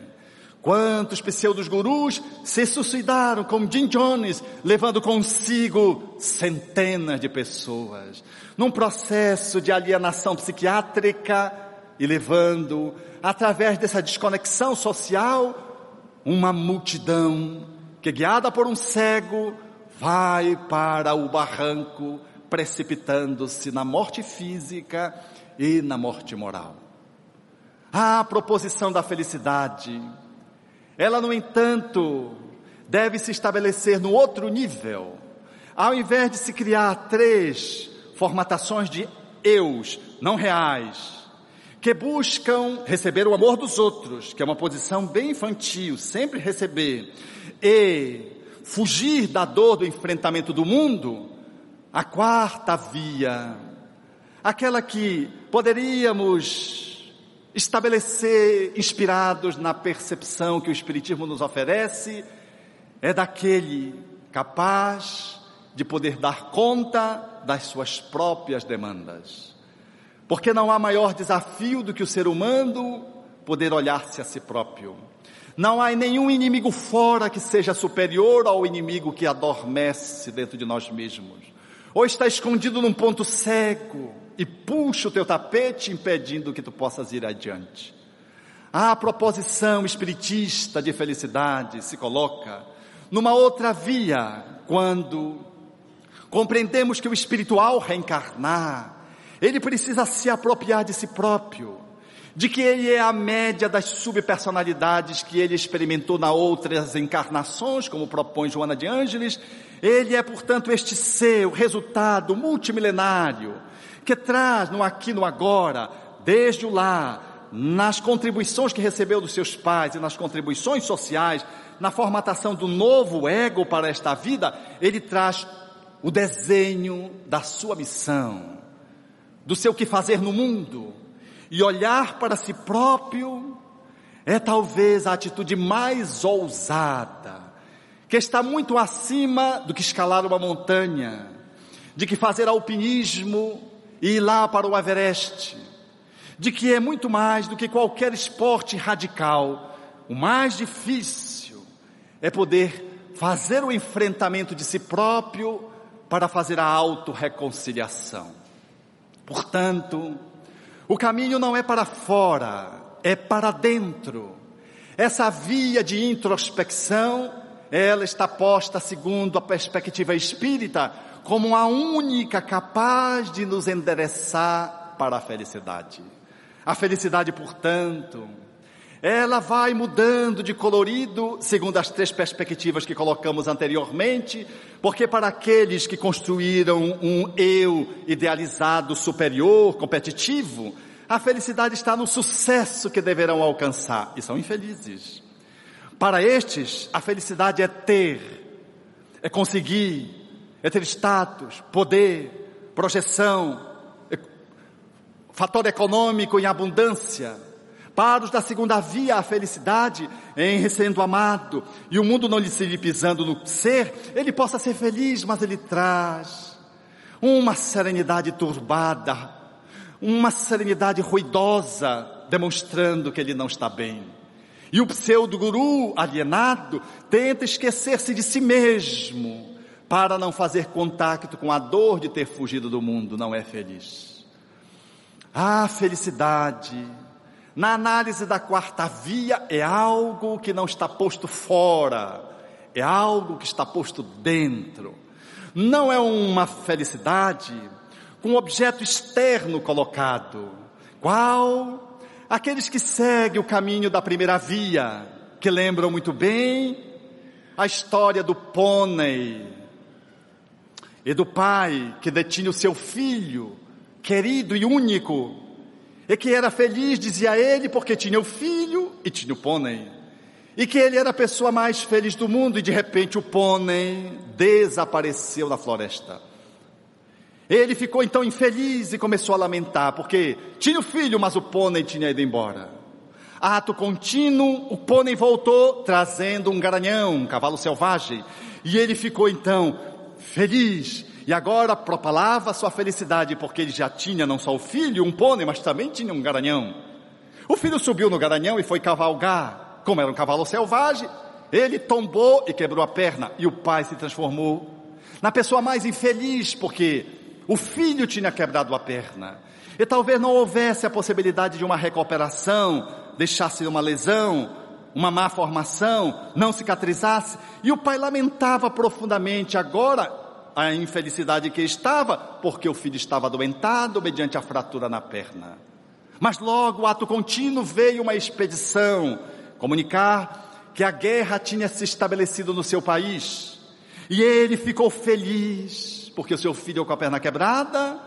Quantos pseudos gurus se suicidaram como Jim Jones, levando consigo centenas de pessoas, num processo de alienação psiquiátrica e levando, através dessa desconexão social, uma multidão que, guiada por um cego, vai para o barranco, precipitando-se na morte física e na morte moral. A proposição da felicidade, ela, no entanto, deve se estabelecer no outro nível. Ao invés de se criar três formatações de eus não reais, que buscam receber o amor dos outros, que é uma posição bem infantil, sempre receber, e fugir da dor do enfrentamento do mundo, a quarta via, aquela que poderíamos estabelecer, inspirados na percepção que o Espiritismo nos oferece, é daquele capaz de poder dar conta das suas próprias demandas. Porque não há maior desafio do que o ser humano poder olhar-se a si próprio. Não há nenhum inimigo fora que seja superior ao inimigo que adormece dentro de nós mesmos. Ou está escondido num ponto cego, e puxa o teu tapete impedindo que tu possas ir adiante. A proposição espiritista de felicidade se coloca numa outra via quando compreendemos que o espiritual reencarnar, ele precisa se apropriar de si próprio. de que ele é a média das subpersonalidades que ele experimentou nas outras encarnações, como propõe Joana de Ângeles. Ele é, portanto, este ser, o resultado multimilenário, que traz no aqui no agora, desde o lar, nas contribuições que recebeu dos seus pais e nas contribuições sociais, na formatação do novo ego para esta vida, ele traz o desenho da sua missão, do seu que fazer no mundo, e olhar para si próprio é talvez a atitude mais ousada, que está muito acima do que escalar uma montanha, de que fazer alpinismo e ir lá para o Everest, de que é muito mais do que qualquer esporte radical. O mais difícil é poder fazer o enfrentamento de si próprio para fazer a autorreconciliação. Portanto, o caminho não é para fora, é para dentro. Essa via de introspecção, ela está posta segundo a perspectiva espírita como a única capaz de nos endereçar para a felicidade. A felicidade, portanto, ela vai mudando de colorido segundo as três perspectivas que colocamos anteriormente, porque para aqueles que construíram um eu idealizado superior, competitivo, a felicidade está no sucesso que deverão alcançar e são infelizes. Para estes, a felicidade é ter, é conseguir, é ter status, poder, projeção, fator econômico em abundância, para os da segunda via, a felicidade em sendo amado e o mundo não lhe se pisando no ser, ele possa ser feliz, mas ele traz uma serenidade turbada, uma serenidade ruidosa, demonstrando que ele não está bem. E o pseudo-guru alienado tenta esquecer-se de si mesmo para não fazer contato com a dor de ter fugido do mundo, não é feliz. A felicidade na análise da quarta via, é algo que não está posto fora, é algo que está posto dentro. Não é uma felicidade com um objeto externo colocado. Qual? Aqueles que seguem o caminho da primeira via, que lembram muito bem a história do pônei e do pai que detinha o seu filho, querido e único, e que era feliz, dizia ele, porque tinha o filho e tinha o pônei. E que ele era a pessoa mais feliz do mundo e de repente o pônei desapareceu na floresta. Ele ficou então infeliz e começou a lamentar, porque tinha o filho, mas o pônei tinha ido embora. Ato contínuo, o pônei voltou trazendo um garanhão, um cavalo selvagem, e ele ficou então feliz e agora propalava sua felicidade, porque ele já tinha não só o filho, um pônei, mas também tinha um garanhão. O filho subiu no garanhão e foi cavalgar. Como era um cavalo selvagem, ele tombou e quebrou a perna. E o pai se transformou na pessoa mais infeliz, porque o filho tinha quebrado a perna. E talvez não houvesse a possibilidade de uma recuperação, deixasse uma lesão, uma má formação, não cicatrizasse. E o pai lamentava profundamente. Agora a infelicidade que estava, porque o filho estava adoentado mediante a fratura na perna. Mas logo, ato contínuo, veio uma expedição comunicar que a guerra tinha se estabelecido no seu país. E ele ficou feliz, porque seu filho com a perna quebrada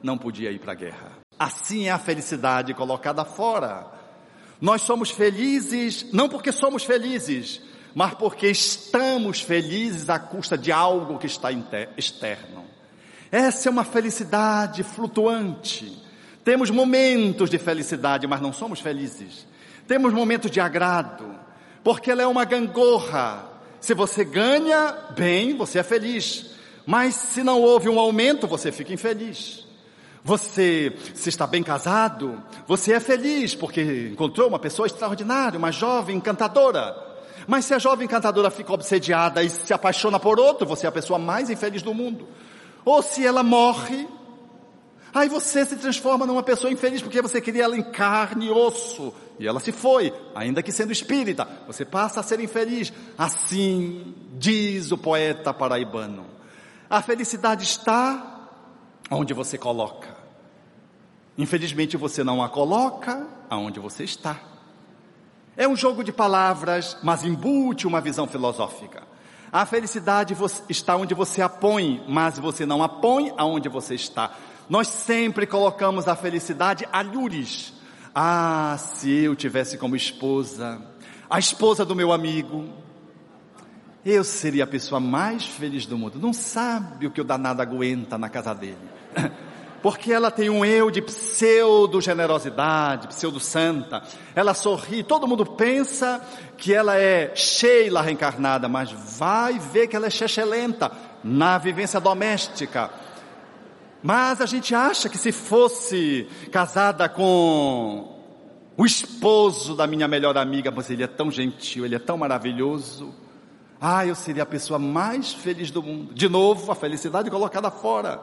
não podia ir para a guerra. Assim é a felicidade colocada fora. Nós somos felizes não porque somos felizes, mas porque estamos felizes à custa de algo que está externo. Essa é uma felicidade flutuante. Temos momentos de felicidade, mas não somos felizes. Temos momentos de agrado, porque ela é uma gangorra. Se você ganha bem, você é feliz. Mas se não houve um aumento, você fica infeliz. Você, se está bem casado, você é feliz porque encontrou uma pessoa extraordinária, uma jovem encantadora. Mas se a jovem cantadora fica obsediada e se apaixona por outro, você é a pessoa mais infeliz do mundo. Ou se ela morre, aí você se transforma numa pessoa infeliz porque você queria ela em carne e osso. E ela se foi, ainda que sendo espírita. Você passa a ser infeliz. Assim diz o poeta paraibano. A felicidade está onde você coloca. Infelizmente você não a coloca aonde você está. É um jogo de palavras, mas embute uma visão filosófica. A felicidade está onde você a põe, mas você não a põe aonde você está. Nós sempre colocamos a felicidade a lures. Ah, se eu tivesse como esposa, a esposa do meu amigo, eu seria a pessoa mais feliz do mundo. Não sabe o que o danado aguenta na casa dele. Porque ela tem um eu de pseudo generosidade, pseudo santa. Ela sorri, todo mundo pensa que ela é Sheila reencarnada, mas vai ver que ela é chechelenta na vivência doméstica. Mas a gente acha que se fosse casada com o esposo da minha melhor amiga, mas ele é tão gentil, ele é tão maravilhoso. Ah, eu seria a pessoa mais feliz do mundo. De novo, a felicidade colocada fora.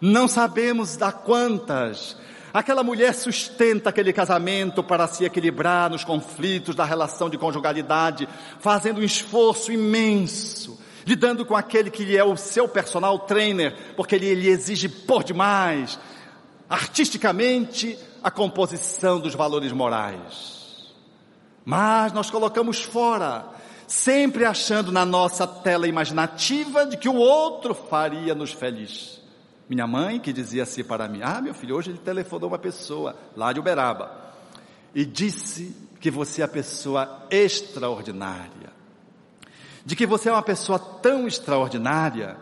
Não sabemos dar quantas. Aquela mulher sustenta aquele casamento para se equilibrar nos conflitos da relação de conjugalidade, fazendo um esforço imenso, lidando com aquele que é o seu personal trainer, porque ele exige por demais, artisticamente, a composição dos valores morais. Mas nós colocamos fora, sempre achando na nossa tela imaginativa de que o outro faria-nos feliz. Minha mãe que dizia assim para mim: Ah, meu filho, hoje ele telefonou uma pessoa lá de Uberaba e disse que você é a pessoa extraordinária, de que você é uma pessoa tão extraordinária,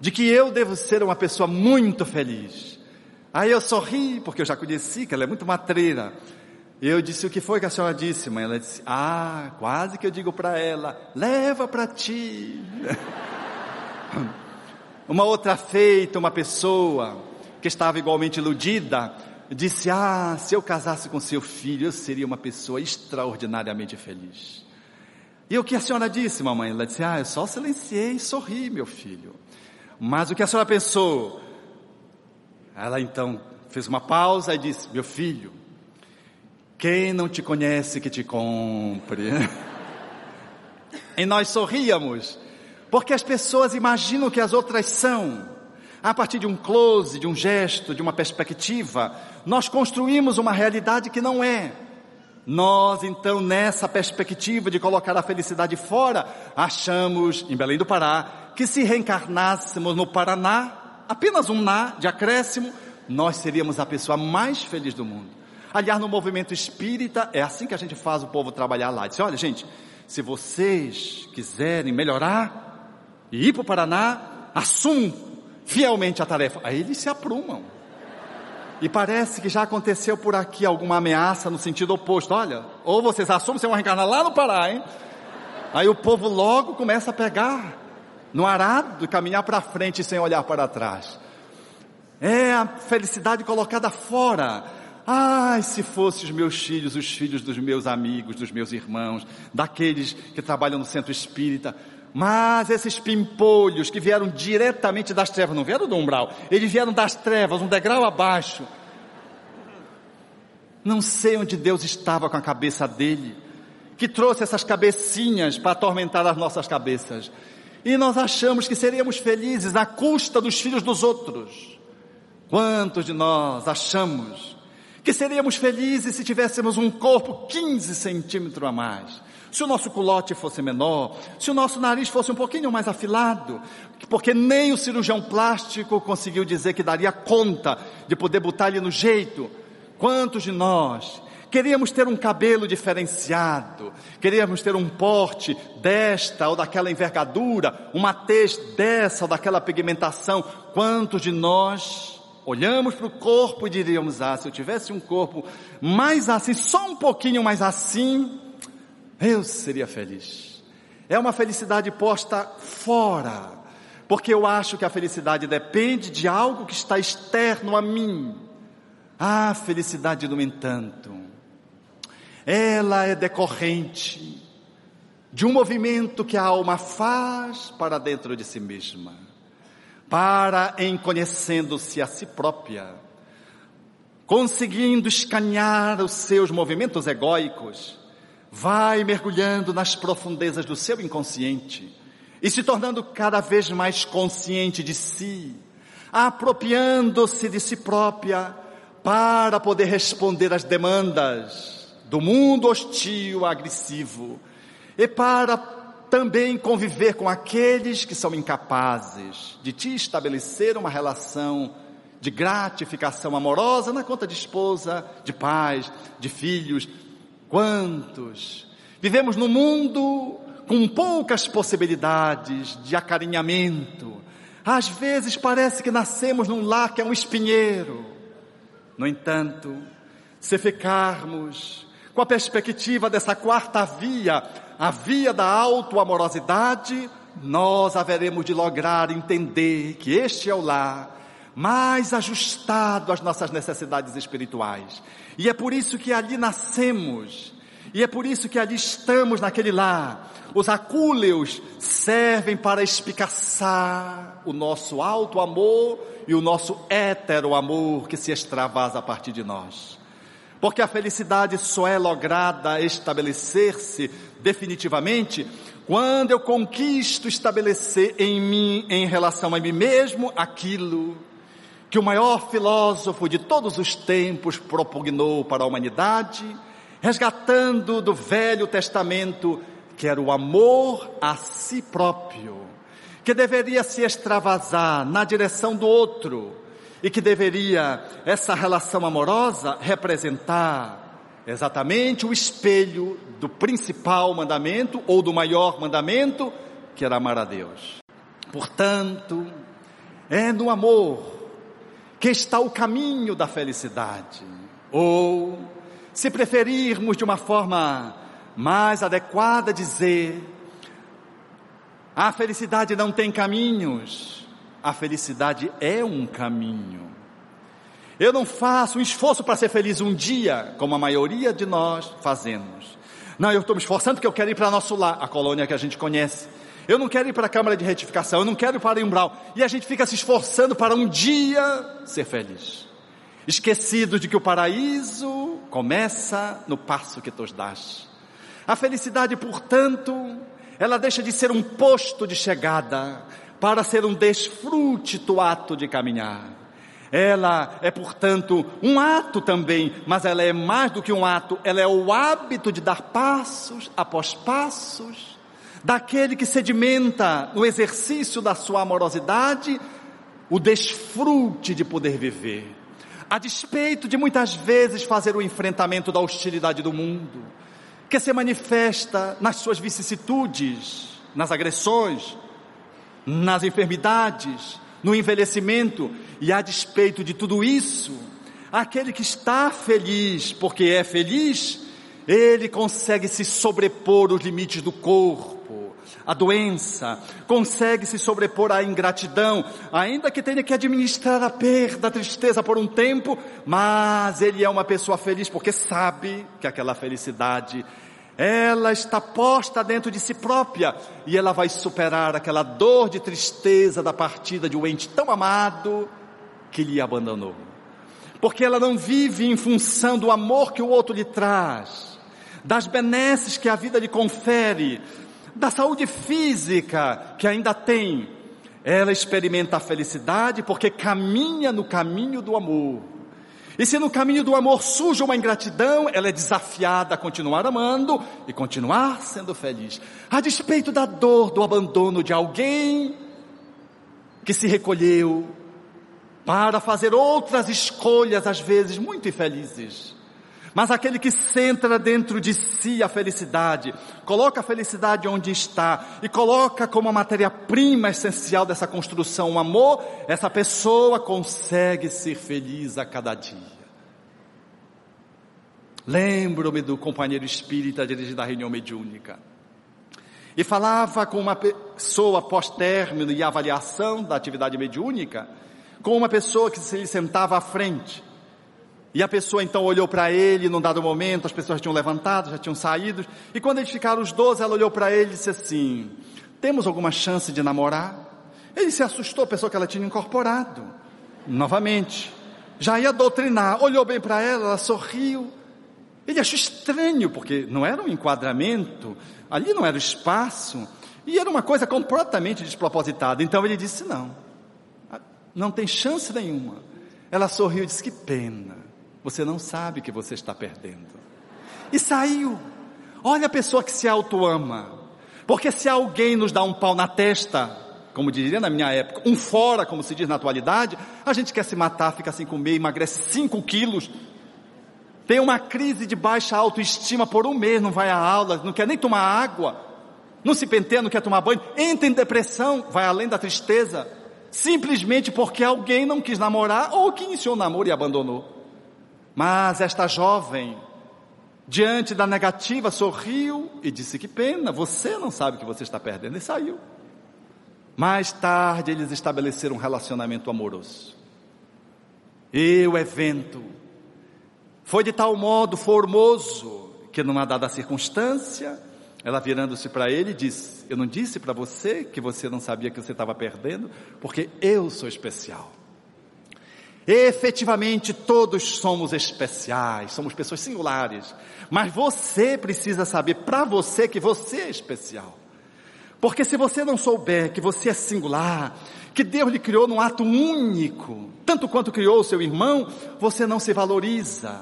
de que eu devo ser uma pessoa muito feliz. Aí eu sorri, porque eu já conheci que ela é muito matreira. Eu disse, o que foi que a senhora disse, mãe? Ela disse, ah, quase que eu digo para ela, leva para ti. Uma outra feita, uma pessoa que estava igualmente iludida, disse: Ah, se eu casasse com seu filho, eu seria uma pessoa extraordinariamente feliz. E o que a senhora disse, mamãe? Ela disse: Ah, eu só silenciei e sorri, meu filho. Mas o que a senhora pensou? Ela então fez uma pausa e disse: Meu filho, quem não te conhece que te compre. e nós sorríamos porque as pessoas imaginam que as outras são. A partir de um close, de um gesto, de uma perspectiva, nós construímos uma realidade que não é. Nós, então, nessa perspectiva de colocar a felicidade fora, achamos, em Belém do Pará, que se reencarnássemos no Paraná, apenas um na de acréscimo, nós seríamos a pessoa mais feliz do mundo. Aliás, no movimento espírita, é assim que a gente faz o povo trabalhar lá. Diz, olha gente, se vocês quiserem melhorar, e ir para o Paraná, assumam fielmente a tarefa. Aí eles se aprumam. E parece que já aconteceu por aqui alguma ameaça no sentido oposto. Olha, ou vocês assumem, vocês vão reencarnar lá no Pará, hein? Aí o povo logo começa a pegar no arado e caminhar para frente sem olhar para trás. É a felicidade colocada fora. Ai, se fossem os meus filhos, os filhos dos meus amigos, dos meus irmãos, daqueles que trabalham no centro espírita, mas esses pimpolhos que vieram diretamente das trevas, não vieram do umbral, eles vieram das trevas, um degrau abaixo. Não sei onde Deus estava com a cabeça dele, que trouxe essas cabecinhas para atormentar as nossas cabeças. E nós achamos que seríamos felizes à custa dos filhos dos outros. Quantos de nós achamos que seríamos felizes se tivéssemos um corpo 15 centímetros a mais? se o nosso culote fosse menor, se o nosso nariz fosse um pouquinho mais afilado, porque nem o cirurgião plástico conseguiu dizer que daria conta de poder botar ele no jeito. Quantos de nós queríamos ter um cabelo diferenciado, queríamos ter um porte desta ou daquela envergadura, uma tez dessa ou daquela pigmentação? Quantos de nós olhamos para o corpo e diríamos: ah, se eu tivesse um corpo mais assim, só um pouquinho mais assim, eu seria feliz. É uma felicidade posta fora, porque eu acho que a felicidade depende de algo que está externo a mim. A felicidade, no entanto, ela é decorrente de um movimento que a alma faz para dentro de si mesma, para em conhecendo-se a si própria, conseguindo escanear os seus movimentos egóicos, vai mergulhando nas profundezas do seu inconsciente e se tornando cada vez mais consciente de si, apropriando-se de si própria para poder responder às demandas do mundo hostil, agressivo, e para também conviver com aqueles que são incapazes de te estabelecer uma relação de gratificação amorosa na conta de esposa, de pais, de filhos. Quantos vivemos num mundo com poucas possibilidades de acarinhamento. Às vezes parece que nascemos num lar que é um espinheiro. No entanto, se ficarmos com a perspectiva dessa quarta via, a via da autoamorosidade, nós haveremos de lograr entender que este é o lar mais ajustado às nossas necessidades espirituais. E é por isso que ali nascemos, e é por isso que ali estamos naquele lar. Os acúleos servem para espicaçar o nosso alto amor e o nosso hétero amor que se extravasa a partir de nós. Porque a felicidade só é lograda estabelecer-se definitivamente quando eu conquisto estabelecer em mim, em relação a mim mesmo, aquilo que o maior filósofo de todos os tempos propugnou para a humanidade, resgatando do Velho Testamento que era o amor a si próprio, que deveria se extravasar na direção do outro, e que deveria essa relação amorosa representar exatamente o espelho do principal mandamento ou do maior mandamento, que era amar a Deus. Portanto, é no amor que está o caminho da felicidade. Ou, se preferirmos de uma forma mais adequada dizer, a felicidade não tem caminhos, a felicidade é um caminho. Eu não faço um esforço para ser feliz um dia, como a maioria de nós fazemos. Não, eu estou me esforçando porque eu quero ir para nosso lar, a colônia que a gente conhece. Eu não quero ir para a Câmara de Retificação, eu não quero ir para o Umbral. E a gente fica se esforçando para um dia ser feliz. Esquecido de que o paraíso começa no passo que tu dás. A felicidade, portanto, ela deixa de ser um posto de chegada para ser um desfrute do ato de caminhar. Ela é, portanto, um ato também, mas ela é mais do que um ato, ela é o hábito de dar passos após passos, daquele que sedimenta no exercício da sua amorosidade, o desfrute de poder viver. A despeito de muitas vezes fazer o enfrentamento da hostilidade do mundo, que se manifesta nas suas vicissitudes, nas agressões, nas enfermidades, no envelhecimento, e a despeito de tudo isso, aquele que está feliz porque é feliz, ele consegue se sobrepor os limites do corpo, a doença, consegue se sobrepor à ingratidão, ainda que tenha que administrar a perda, a tristeza por um tempo, mas ele é uma pessoa feliz porque sabe que aquela felicidade ela está posta dentro de si própria e ela vai superar aquela dor de tristeza da partida de um ente tão amado que lhe abandonou. Porque ela não vive em função do amor que o outro lhe traz, das benesses que a vida lhe confere, da saúde física que ainda tem. Ela experimenta a felicidade porque caminha no caminho do amor. E se no caminho do amor surge uma ingratidão, ela é desafiada a continuar amando e continuar sendo feliz, a despeito da dor do abandono de alguém que se recolheu para fazer outras escolhas, às vezes muito infelizes. Mas aquele que centra dentro de si a felicidade, coloca a felicidade onde está e coloca como a matéria-prima essencial dessa construção o amor, essa pessoa consegue ser feliz a cada dia. Lembro-me do companheiro espírita dirigindo a reunião mediúnica. E falava com uma pessoa após término e avaliação da atividade mediúnica, com uma pessoa que se sentava à frente. E a pessoa então olhou para ele, num dado momento, as pessoas tinham levantado, já tinham saído, e quando eles ficaram os doze, ela olhou para ele e disse assim: Temos alguma chance de namorar? Ele se assustou, pensou que ela tinha incorporado. Novamente, já ia doutrinar, olhou bem para ela, ela sorriu. Ele achou estranho, porque não era um enquadramento, ali não era o espaço, e era uma coisa completamente despropositada. Então ele disse: Não, não tem chance nenhuma. Ela sorriu e disse: Que pena. Você não sabe que você está perdendo. E saiu. Olha a pessoa que se auto-ama. Porque se alguém nos dá um pau na testa, como diria na minha época, um fora, como se diz na atualidade, a gente quer se matar, fica sem comer, emagrece 5 quilos, tem uma crise de baixa autoestima por um mês, não vai à aula, não quer nem tomar água, não se penteia, não quer tomar banho, entra em depressão, vai além da tristeza, simplesmente porque alguém não quis namorar ou que iniciou o namoro e abandonou. Mas esta jovem, diante da negativa, sorriu e disse: Que pena, você não sabe que você está perdendo, e saiu. Mais tarde eles estabeleceram um relacionamento amoroso. E o evento foi de tal modo formoso que numa dada circunstância, ela virando-se para ele disse: Eu não disse para você que você não sabia que você estava perdendo, porque eu sou especial. Efetivamente, todos somos especiais, somos pessoas singulares, mas você precisa saber para você que você é especial. Porque se você não souber que você é singular, que Deus lhe criou num ato único, tanto quanto criou o seu irmão, você não se valoriza.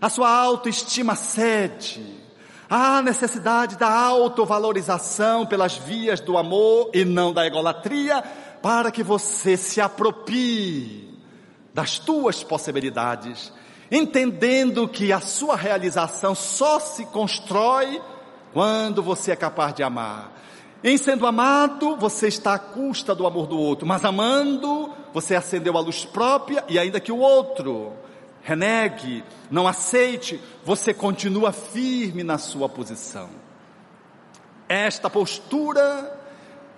A sua autoestima cede. Há necessidade da autovalorização pelas vias do amor e não da egolatria, para que você se aproprie das tuas possibilidades, entendendo que a sua realização só se constrói quando você é capaz de amar. Em sendo amado, você está à custa do amor do outro, mas amando, você acendeu a luz própria e ainda que o outro renegue, não aceite, você continua firme na sua posição. Esta postura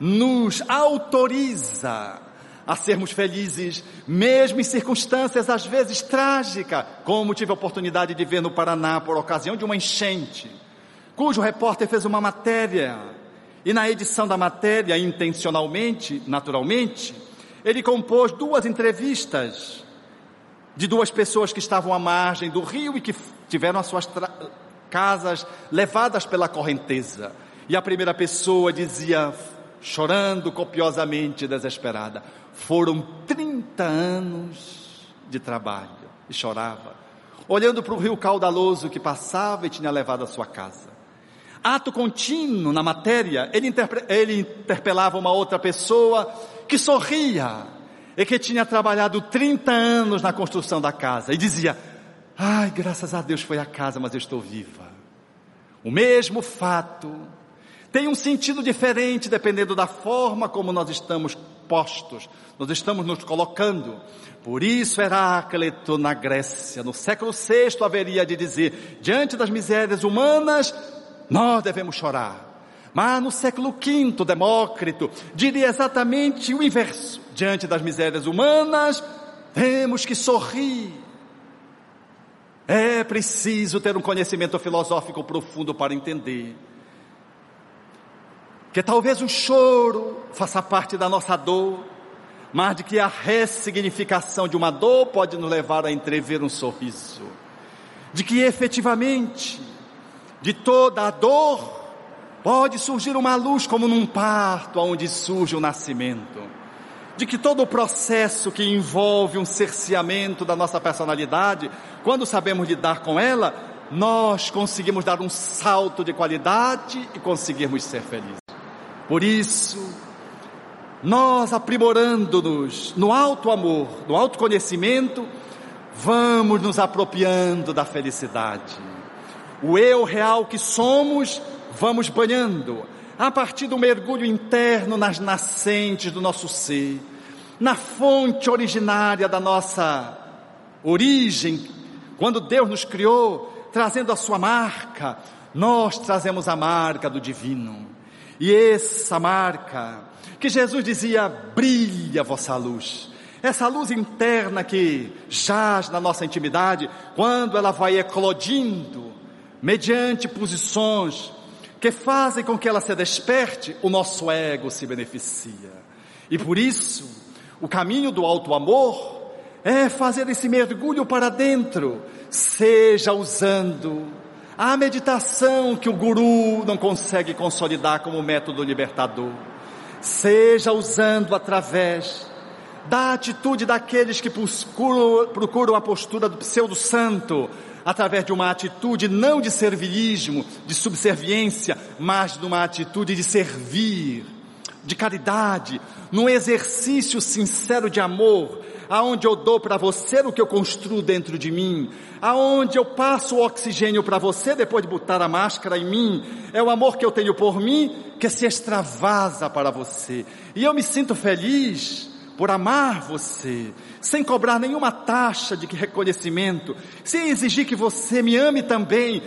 nos autoriza a sermos felizes, mesmo em circunstâncias às vezes trágicas, como tive a oportunidade de ver no Paraná por ocasião de uma enchente, cujo repórter fez uma matéria, e na edição da matéria, intencionalmente, naturalmente, ele compôs duas entrevistas de duas pessoas que estavam à margem do rio e que tiveram as suas casas levadas pela correnteza. E a primeira pessoa dizia, chorando copiosamente, desesperada: foram 30 anos de trabalho. E chorava, olhando para o rio caudaloso que passava e tinha levado a sua casa. Ato contínuo na matéria, ele, ele interpelava uma outra pessoa que sorria e que tinha trabalhado 30 anos na construção da casa e dizia: Ai, graças a Deus foi a casa, mas eu estou viva. O mesmo fato tem um sentido diferente dependendo da forma como nós estamos postos, nós estamos nos colocando. Por isso Heráclito na Grécia, no século VI, haveria de dizer, diante das misérias humanas, nós devemos chorar. Mas no século V, Demócrito diria exatamente o inverso. Diante das misérias humanas, temos que sorrir. É preciso ter um conhecimento filosófico profundo para entender que talvez o choro faça parte da nossa dor, mas de que a ressignificação de uma dor pode nos levar a entrever um sorriso, de que efetivamente, de toda a dor, pode surgir uma luz como num parto, onde surge o nascimento, de que todo o processo que envolve um cerceamento da nossa personalidade, quando sabemos lidar com ela, nós conseguimos dar um salto de qualidade e conseguirmos ser felizes. Por isso, nós aprimorando-nos no alto amor, no alto conhecimento, vamos nos apropriando da felicidade. O eu real que somos, vamos banhando a partir do mergulho interno nas nascentes do nosso ser, na fonte originária da nossa origem, quando Deus nos criou, trazendo a sua marca, nós trazemos a marca do divino. E essa marca, que Jesus dizia, brilha a vossa luz. Essa luz interna que jaz na nossa intimidade, quando ela vai eclodindo, mediante posições que fazem com que ela se desperte, o nosso ego se beneficia. E por isso, o caminho do alto amor é fazer esse mergulho para dentro, seja usando a meditação que o guru não consegue consolidar como método libertador, seja usando através da atitude daqueles que procuram, a postura do pseudo-santo, através de uma atitude não de servilismo, de subserviência, mas de uma atitude de servir, de caridade, num exercício sincero de amor, aonde eu dou para você o que eu construo dentro de mim, aonde eu passo o oxigênio para você depois de botar a máscara em mim, é o amor que eu tenho por mim que se extravasa para você. E eu me sinto feliz por amar você, sem cobrar nenhuma taxa de reconhecimento, sem exigir que você me ame também,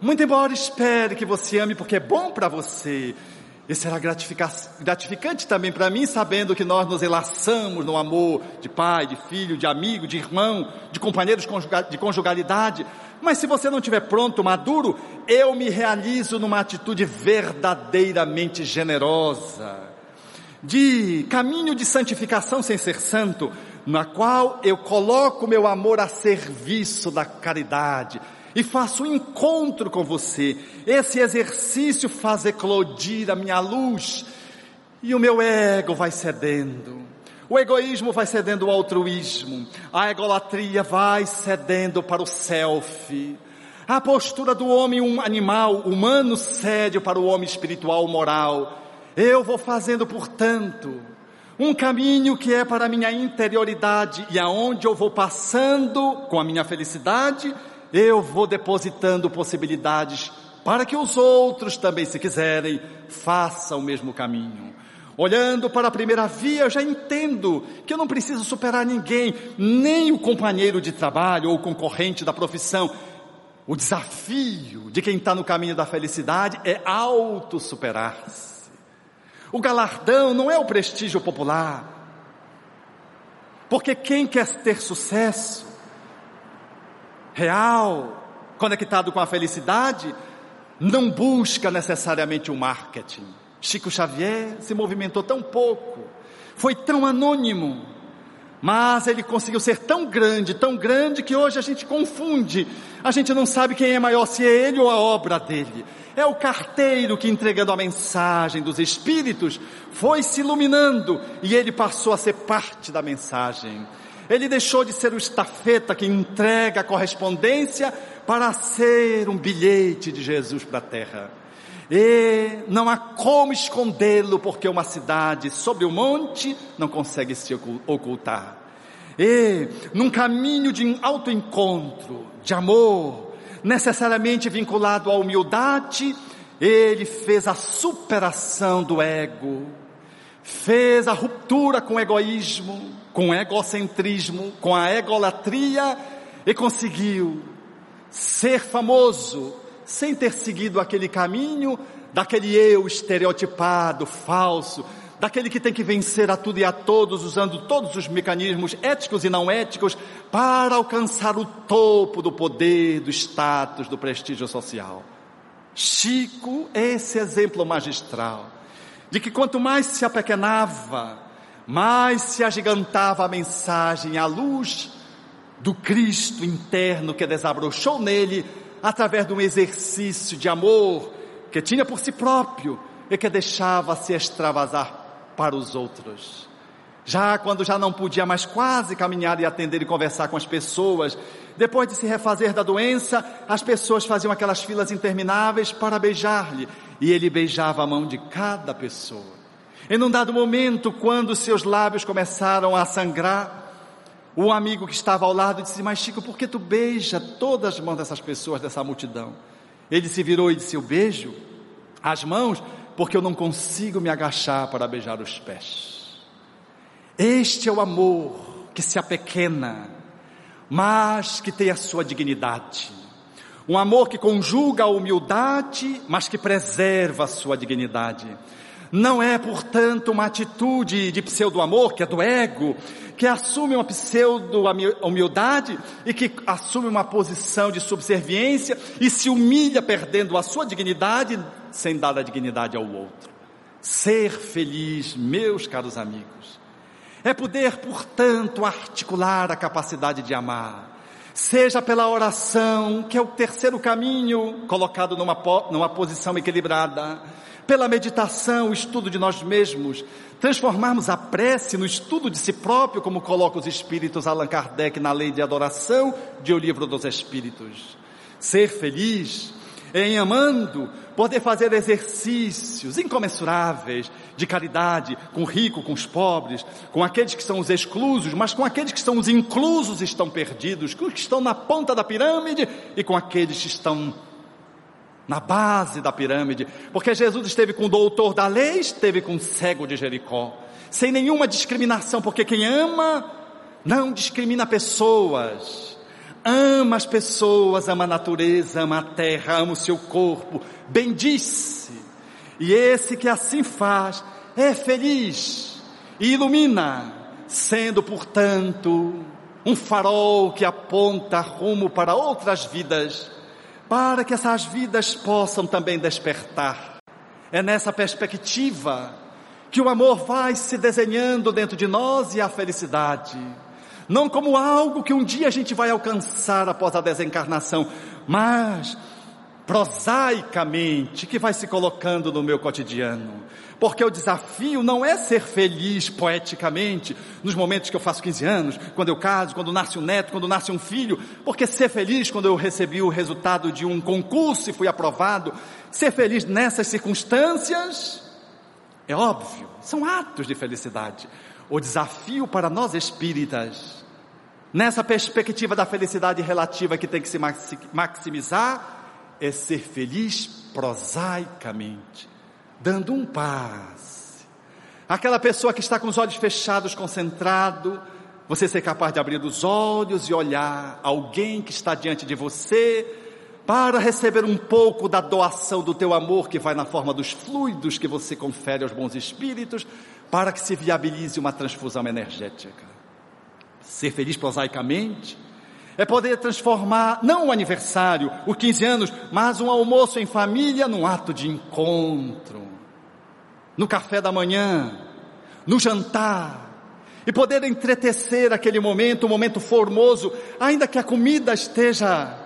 muito embora espere que você ame porque é bom para você, e será gratificante também para mim, sabendo que nós nos relaçamos no amor de pai, de filho, de amigo, de irmão, de companheiros de conjugalidade. Mas se você não estiver pronto, maduro, eu me realizo numa atitude verdadeiramente generosa, de caminho de santificação sem ser santo, na qual eu coloco meu amor a serviço da caridade, e faço um encontro com você. Esse exercício faz eclodir a minha luz e o meu ego vai cedendo. O egoísmo vai cedendo ao altruísmo. A egolatria vai cedendo para o self. A postura do homem um animal humano cede para o homem espiritual moral. Eu vou fazendo, portanto, um caminho que é para a minha interioridade e aonde eu vou passando com a minha felicidade eu vou depositando possibilidades para que os outros também, se quiserem, façam o mesmo caminho. Olhando para a primeira via, eu já entendo que eu não preciso superar ninguém, nem o companheiro de trabalho ou o concorrente da profissão. O desafio de quem está no caminho da felicidade é auto-superar-se. O galardão não é o prestígio popular. Porque quem quer ter sucesso real, conectado com a felicidade, não busca necessariamente o marketing. Chico Xavier se movimentou tão pouco, foi tão anônimo, mas ele conseguiu ser tão grande, tão grande que hoje a gente confunde. A gente não sabe quem é maior, se é ele ou a obra dele. É o carteiro que entregando a mensagem dos Espíritos foi se iluminando e ele passou a ser parte da mensagem. Ele deixou de ser o estafeta que entrega a correspondência para ser um bilhete de Jesus para a terra. E não há como escondê-lo, porque uma cidade sobre o monte não consegue se ocultar. E num caminho de autoencontro, de amor, necessariamente vinculado à humildade, ele fez a superação do ego, fez a ruptura com o egoísmo, com egocentrismo, com a egolatria e conseguiu ser famoso sem ter seguido aquele caminho daquele eu estereotipado, falso, daquele que tem que vencer a tudo e a todos usando todos os mecanismos éticos e não éticos para alcançar o topo do poder, do status, do prestígio social. Chico é esse exemplo magistral de que quanto mais se apequenava, mais se agigantava a mensagem à luz do Cristo interno que desabrochou nele através de um exercício de amor que tinha por si próprio e que deixava se extravasar para os outros. Já quando já não podia mais quase caminhar e atender e conversar com as pessoas, depois de se refazer da doença, as pessoas faziam aquelas filas intermináveis para beijar-lhe, e ele beijava a mão de cada pessoa. Em um dado momento, quando seus lábios começaram a sangrar, o amigo que estava ao lado disse: Mas Chico, por que tu beija todas as mãos dessas pessoas, dessa multidão? Ele se virou e disse: Eu beijo as mãos porque eu não consigo me agachar para beijar os pés. Este é o amor que se apequena, mas que tem a sua dignidade. Um amor que conjuga a humildade, mas que preserva a sua dignidade. Não é, portanto, uma atitude de pseudo-amor, que é do ego, que assume uma pseudo-humildade e que assume uma posição de subserviência e se humilha perdendo a sua dignidade sem dar a dignidade ao outro. Ser feliz, meus caros amigos, é poder, portanto, articular a capacidade de amar, seja pela oração, que é o terceiro caminho, colocado numa, numa posição equilibrada, pela meditação, o estudo de nós mesmos, transformarmos a prece no estudo de si próprio, como coloca os espíritos Allan Kardec na lei de adoração de O Livro dos Espíritos. Ser feliz em amando, poder fazer exercícios incomensuráveis de caridade com o rico, com os pobres, com aqueles que são os exclusos, mas com aqueles que são os inclusos estão perdidos, com os que estão na ponta da pirâmide e com aqueles que estão na base da pirâmide, porque Jesus esteve com o doutor da lei, esteve com o cego de Jericó, sem nenhuma discriminação, porque quem ama não discrimina pessoas, ama as pessoas, ama a natureza, ama a terra, ama o seu corpo, bendice. E esse que assim faz é feliz e ilumina, sendo, portanto, um farol que aponta rumo para outras vidas para que essas vidas possam também despertar. É nessa perspectiva que o amor vai se desenhando dentro de nós e a felicidade. Não como algo que um dia a gente vai alcançar após a desencarnação, mas prosaicamente que vai se colocando no meu cotidiano. Porque o desafio não é ser feliz poeticamente, nos momentos que eu faço 15 anos, quando eu caso, quando nasce um neto, quando nasce um filho, porque ser feliz quando eu recebi o resultado de um concurso e fui aprovado, ser feliz nessas circunstâncias, é óbvio, são atos de felicidade. O desafio para nós espíritas, nessa perspectiva da felicidade relativa que tem que se maximizar, é ser feliz prosaicamente dando um passe. Aquela pessoa que está com os olhos fechados, concentrado, você ser capaz de abrir os olhos e olhar alguém que está diante de você para receber um pouco da doação do teu amor que vai na forma dos fluidos que você confere aos bons espíritos, para que se viabilize uma transfusão energética. Ser feliz prosaicamente é poder transformar não um aniversário, os 15 anos, mas um almoço em família num ato de encontro. No café da manhã, no jantar, e poder entretecer aquele momento, um momento formoso, ainda que a comida esteja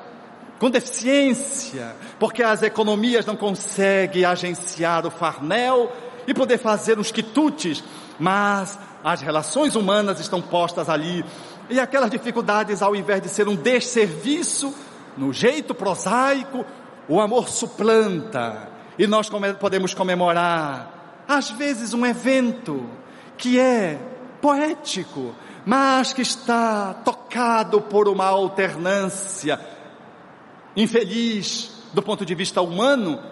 com deficiência, porque as economias não conseguem agenciar o farnel e poder fazer os quitutes, mas as relações humanas estão postas ali, e aquelas dificuldades, ao invés de ser um desserviço, no jeito prosaico, o amor suplanta, e nós podemos comemorar às vezes um evento que é poético, mas que está tocado por uma alternância infeliz do ponto de vista humano,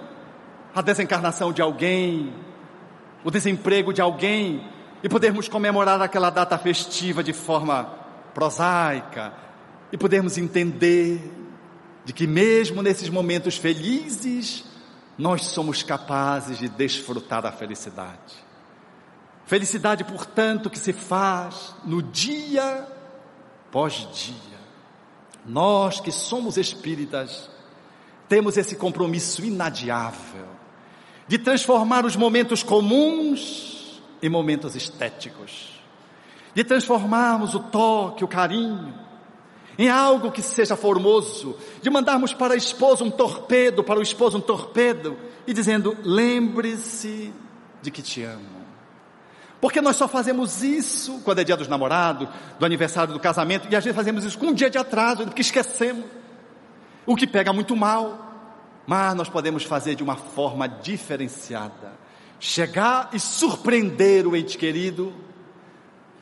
a desencarnação de alguém, o desemprego de alguém, e podermos comemorar aquela data festiva de forma prosaica, e podermos entender de que mesmo nesses momentos felizes, nós somos capazes de desfrutar da felicidade. Felicidade, portanto, que se faz no dia pós dia. Nós que somos espíritas, temos esse compromisso inadiável de transformar os momentos comuns em momentos estéticos, de transformarmos o toque, o carinho, em algo que seja formoso, de mandarmos para a esposa um torpedo, para o esposo um torpedo, e dizendo: lembre-se de que te amo. Porque nós só fazemos isso quando é dia dos namorados, do aniversário do casamento, e às vezes fazemos isso com um dia de atraso, porque esquecemos. O que pega muito mal, mas nós podemos fazer de uma forma diferenciada. Chegar e surpreender o ente querido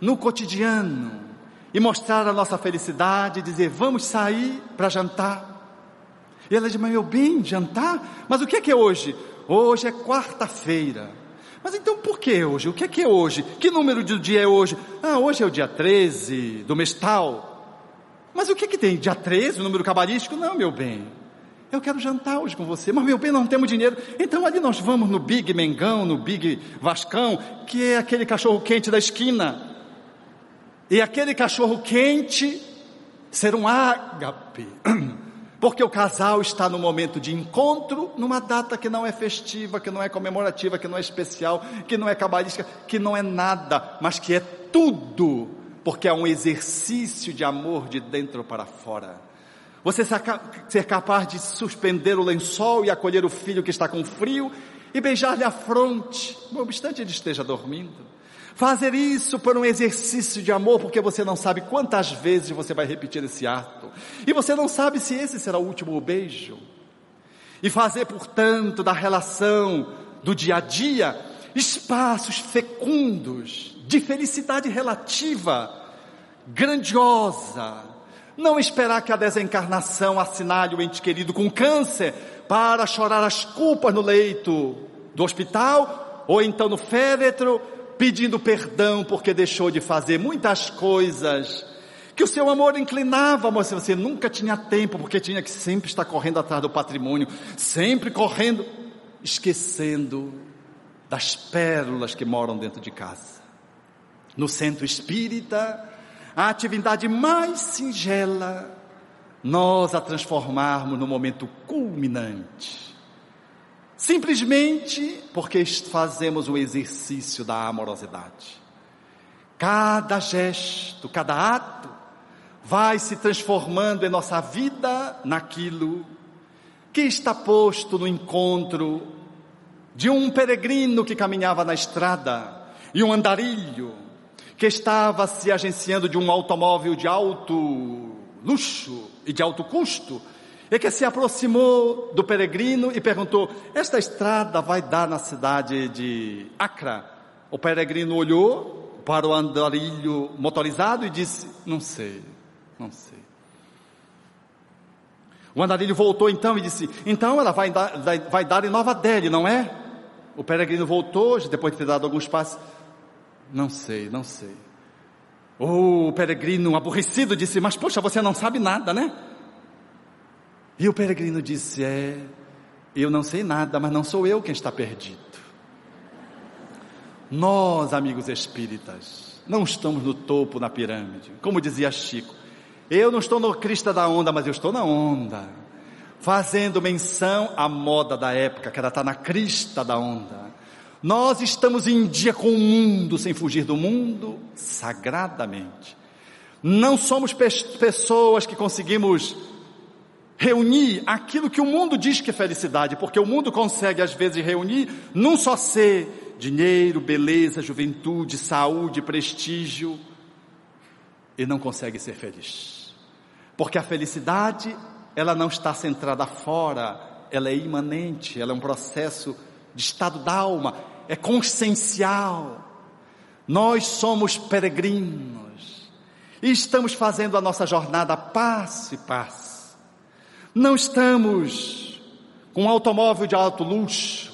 no cotidiano, e mostrar a nossa felicidade, dizer, vamos sair para jantar. E ela diz, mas meu bem, jantar? Mas o que é que é hoje? Hoje é quarta-feira. Mas então por que hoje? O que é que é hoje? Que número de dia é hoje? Ah, hoje é o dia 13 do mês tal. Mas o que é que tem? Dia 13, o número cabalístico? Não, meu bem. Eu quero jantar hoje com você, mas meu bem, não temos dinheiro. Então ali nós vamos no Big Mengão, no Big Vascão, que é aquele cachorro quente da esquina e aquele cachorro quente ser um ágape, porque o casal está no momento de encontro, numa data que não é festiva, que não é comemorativa, que não é especial, que não é cabalística, que não é nada, mas que é tudo, porque é um exercício de amor de dentro para fora. Você ser capaz de suspender o lençol e acolher o filho que está com frio e beijar-lhe a fronte, não obstante ele esteja dormindo. Fazer isso por um exercício de amor, porque você não sabe quantas vezes você vai repetir esse ato. E você não sabe se esse será o último beijo. E fazer, portanto, da relação do dia a dia espaços fecundos de felicidade relativa, grandiosa. Não esperar que a desencarnação assinale o ente querido com câncer para chorar as culpas no leito do hospital ou então no féretro pedindo perdão porque deixou de fazer muitas coisas que o seu amor inclinava, mas você nunca tinha tempo, porque tinha que sempre estar correndo atrás do patrimônio, sempre correndo, esquecendo das pérolas que moram dentro de casa. No centro espírita, a atividade mais singela, nós a transformarmos no momento culminante simplesmente porque fazemos o exercício da amorosidade. Cada gesto, cada ato vai se transformando em nossa vida naquilo que está posto no encontro de um peregrino que caminhava na estrada e um andarilho que estava se agenciando de um automóvel de alto luxo e de alto custo e que se aproximou do peregrino e perguntou: Esta estrada vai dar na cidade de Acra? O peregrino olhou para o andarilho motorizado e disse: Não sei, não sei. O andarilho voltou então e disse: Então ela vai dar, vai dar em Nova Delhi, não é? O peregrino voltou, depois de ter dado alguns passos: Não sei, não sei. O peregrino aborrecido disse: Mas poxa, você não sabe nada, né? E o peregrino disse: É, eu não sei nada, mas não sou eu quem está perdido. Nós, amigos espíritas, não estamos no topo da pirâmide. Como dizia Chico, eu não estou no crista da onda, mas eu estou na onda. Fazendo menção à moda da época, que ela está na crista da onda. Nós estamos em dia com o mundo, sem fugir do mundo, sagradamente. Não somos pessoas que conseguimos reunir aquilo que o mundo diz que é felicidade, porque o mundo consegue às vezes reunir num só ser dinheiro, beleza, juventude, saúde, prestígio, e não consegue ser feliz. Porque a felicidade, ela não está centrada fora, ela é imanente, ela é um processo de estado da alma, é consciencial. Nós somos peregrinos e estamos fazendo a nossa jornada passo e passo não estamos com um automóvel de alto luxo.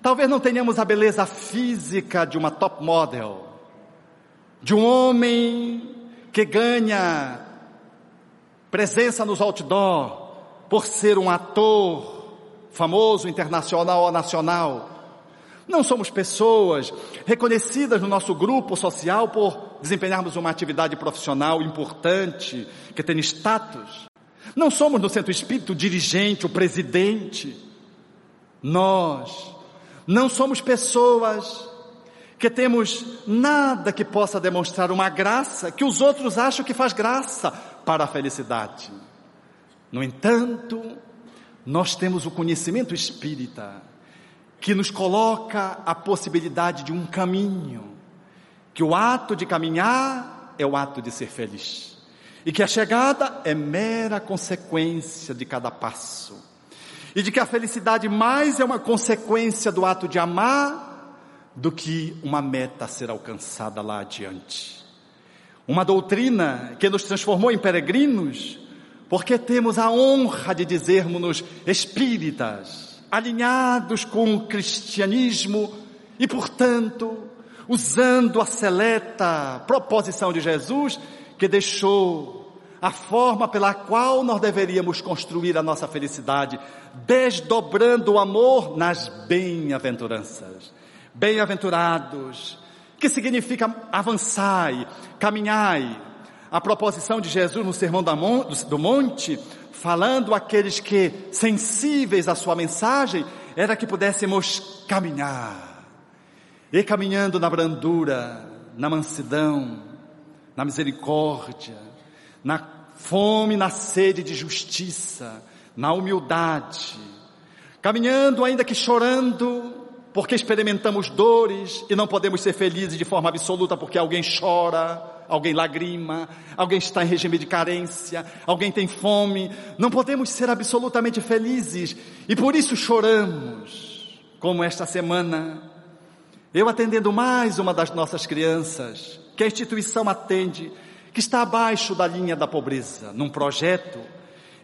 Talvez não tenhamos a beleza física de uma top model, de um homem que ganha presença nos outdoor por ser um ator famoso internacional ou nacional. Não somos pessoas reconhecidas no nosso grupo social por desempenharmos uma atividade profissional importante, que tem status. Não somos no centro espírito o dirigente, o presidente. Nós não somos pessoas que temos nada que possa demonstrar uma graça que os outros acham que faz graça para a felicidade. No entanto, nós temos o conhecimento espírita que nos coloca a possibilidade de um caminho, que o ato de caminhar é o ato de ser feliz e que a chegada é mera consequência de cada passo, e de que a felicidade mais é uma consequência do ato de amar do que uma meta a ser alcançada lá adiante. Uma doutrina que nos transformou em peregrinos, porque temos a honra de dizermos-nos espíritas, alinhados com o cristianismo e, portanto, usando a seleta proposição de Jesus que deixou a forma pela qual nós deveríamos construir a nossa felicidade, desdobrando o amor nas bem-aventuranças. Bem-aventurados, que significa avançai, caminhai. A proposição de Jesus no Sermão do Monte, falando àqueles que, sensíveis à sua mensagem, era que pudéssemos caminhar. E caminhando na brandura, na mansidão, na misericórdia, na fome, na sede de justiça, na humildade, caminhando ainda que chorando, porque experimentamos dores e não podemos ser felizes de forma absoluta porque alguém chora, alguém lagrima, alguém está em regime de carência, alguém tem fome. Não podemos ser absolutamente felizes e por isso choramos, como esta semana. Eu atendendo mais uma das nossas crianças, que a instituição atende, que está abaixo da linha da pobreza, num projeto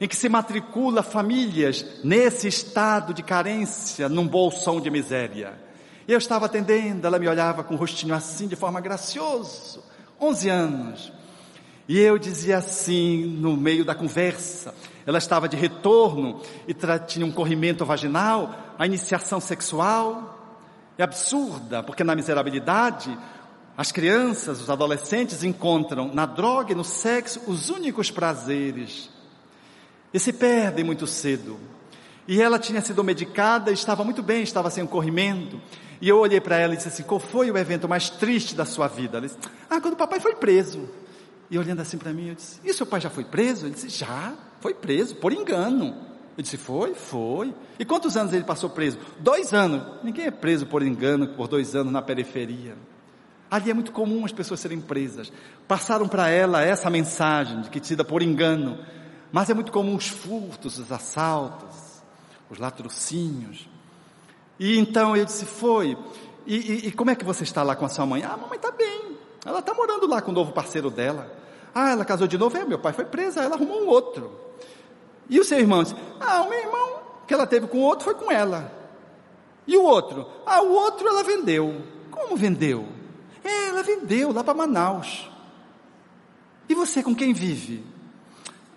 em que se matricula famílias nesse estado de carência, num bolsão de miséria. Eu estava atendendo, ela me olhava com o rostinho assim, de forma gracioso, 11 anos. E eu dizia assim, no meio da conversa, ela estava de retorno e tinha um corrimento vaginal, a iniciação sexual é absurda, porque na miserabilidade, as crianças, os adolescentes encontram na droga e no sexo os únicos prazeres e se perdem muito cedo. E ela tinha sido medicada, estava muito bem, estava sem corrimento. E eu olhei para ela e disse assim: Qual foi o evento mais triste da sua vida? Ela disse: Ah, quando o papai foi preso. E olhando assim para mim, eu disse: E seu pai já foi preso? Ele disse: Já, foi preso, por engano. Eu disse: Foi, foi. E quantos anos ele passou preso? Dois anos. Ninguém é preso por engano por dois anos na periferia. Ali é muito comum as pessoas serem presas. Passaram para ela essa mensagem de que tida por engano. Mas é muito comum os furtos, os assaltos, os latrocínios. E então eu disse: Foi. E, e, e, como é que você está lá com a sua mãe? Ah, a mamãe está bem. Ela está morando lá com o novo parceiro dela. Ah, ela casou de novo? É, meu pai foi preso, ela arrumou um outro. E o seu irmão disse: Ah, o meu irmão que ela teve com o outro foi com ela. E o outro? Ah, o outro ela vendeu. Como vendeu? É, ela vendeu lá para Manaus. E você com quem vive?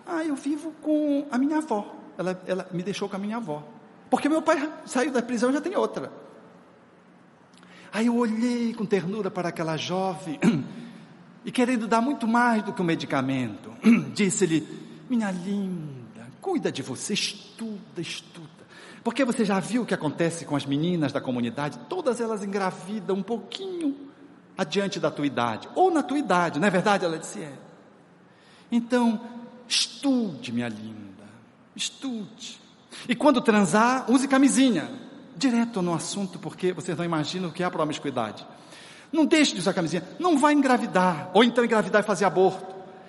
Ah, eu vivo com a minha avó. Ela, ela me deixou com a minha avó. Porque meu pai saiu da prisão e já tem outra. Aí eu olhei com ternura para aquela jovem e querendo dar muito mais do que um medicamento, disse-lhe: Minha linda, cuida de você, estuda, estuda. Porque você já viu o que acontece com as meninas da comunidade? Todas elas engravidam um pouquinho adiante da tua idade, ou na tua idade, não é verdade? Ela disse: É. Então, Estude, minha linda, estude. E quando transar, use camisinha. Direto no assunto, porque vocês não imaginam o que é a promiscuidade. Não deixe de usar camisinha, não vai engravidar, ou então engravidar e fazer aborto.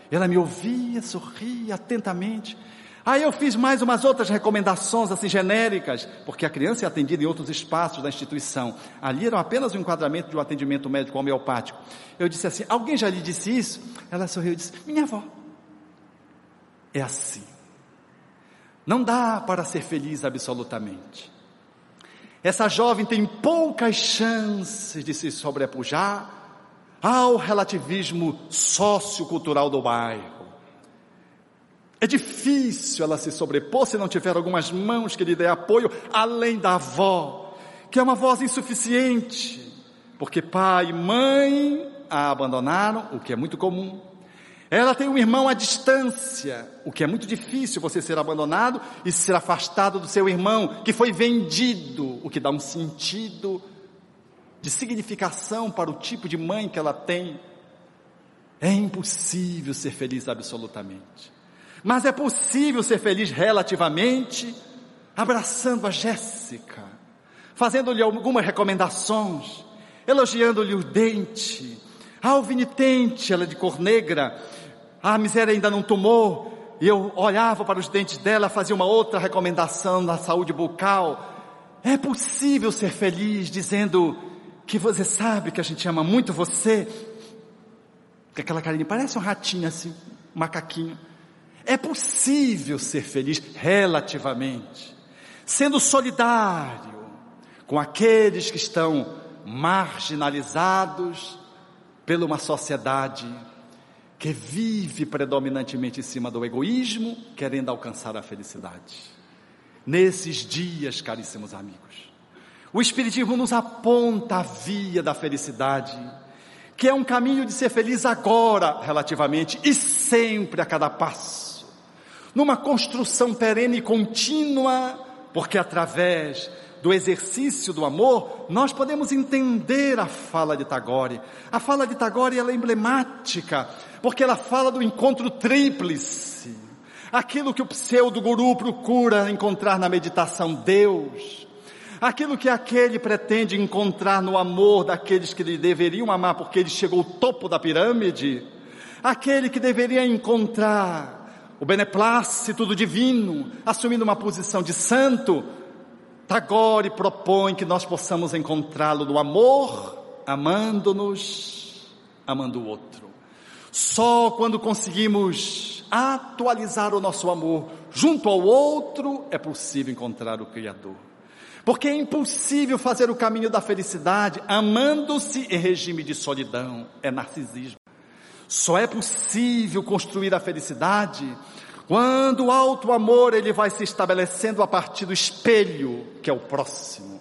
Ela me ouvia, sorria atentamente. Aí eu fiz mais umas outras recomendações assim genéricas, porque a criança é atendida em outros espaços da instituição. Ali era apenas o um enquadramento de um atendimento médico homeopático. Eu disse assim: alguém já lhe disse isso? Ela sorriu e disse: minha avó é assim. Não dá para ser feliz absolutamente. Essa jovem tem poucas chances de se sobrepujar ao relativismo sociocultural do bairro. É difícil ela se sobrepor se não tiver algumas mãos que lhe dê apoio, além da avó, que é uma voz insuficiente, porque pai e mãe a abandonaram, o que é muito comum. Ela tem um irmão à distância, o que é muito difícil você ser abandonado e ser afastado do seu irmão, que foi vendido, o que dá um sentido de significação para o tipo de mãe que ela tem. É impossível ser feliz absolutamente. Mas é possível ser feliz relativamente, abraçando a Jéssica, fazendo-lhe algumas recomendações, elogiando-lhe o dente, a alvinitente, ela de cor negra, a miséria ainda não tomou, eu olhava para os dentes dela, fazia uma outra recomendação na saúde bucal. É possível ser feliz dizendo que você sabe que a gente ama muito você? Que aquela carinha parece um ratinho assim, um macaquinho. É possível ser feliz relativamente, sendo solidário com aqueles que estão marginalizados pela uma sociedade que vive predominantemente em cima do egoísmo, querendo alcançar a felicidade. Nesses dias, caríssimos amigos, o Espiritismo nos aponta a via da felicidade, que é um caminho de ser feliz agora, relativamente, e sempre a cada passo, numa construção perene e contínua, porque através do exercício do amor, nós podemos entender a fala de Tagore. A fala de Tagore ela é emblemática, porque ela fala do encontro tríplice. Aquilo que o pseudo-guru procura encontrar na meditação, Deus. Aquilo que aquele pretende encontrar no amor daqueles que lhe deveriam amar porque ele chegou ao topo da pirâmide. Aquele que deveria encontrar o beneplácito do divino, assumindo uma posição de santo, Tagore propõe que nós possamos encontrá-lo no amor, amando-nos, amando o outro. Só quando conseguimos atualizar o nosso amor junto ao outro é possível encontrar o Criador. Porque é impossível fazer o caminho da felicidade amando-se em regime de solidão, é narcisismo. Só é possível construir a felicidade quando o alto amor ele vai se estabelecendo a partir do espelho, que é o próximo.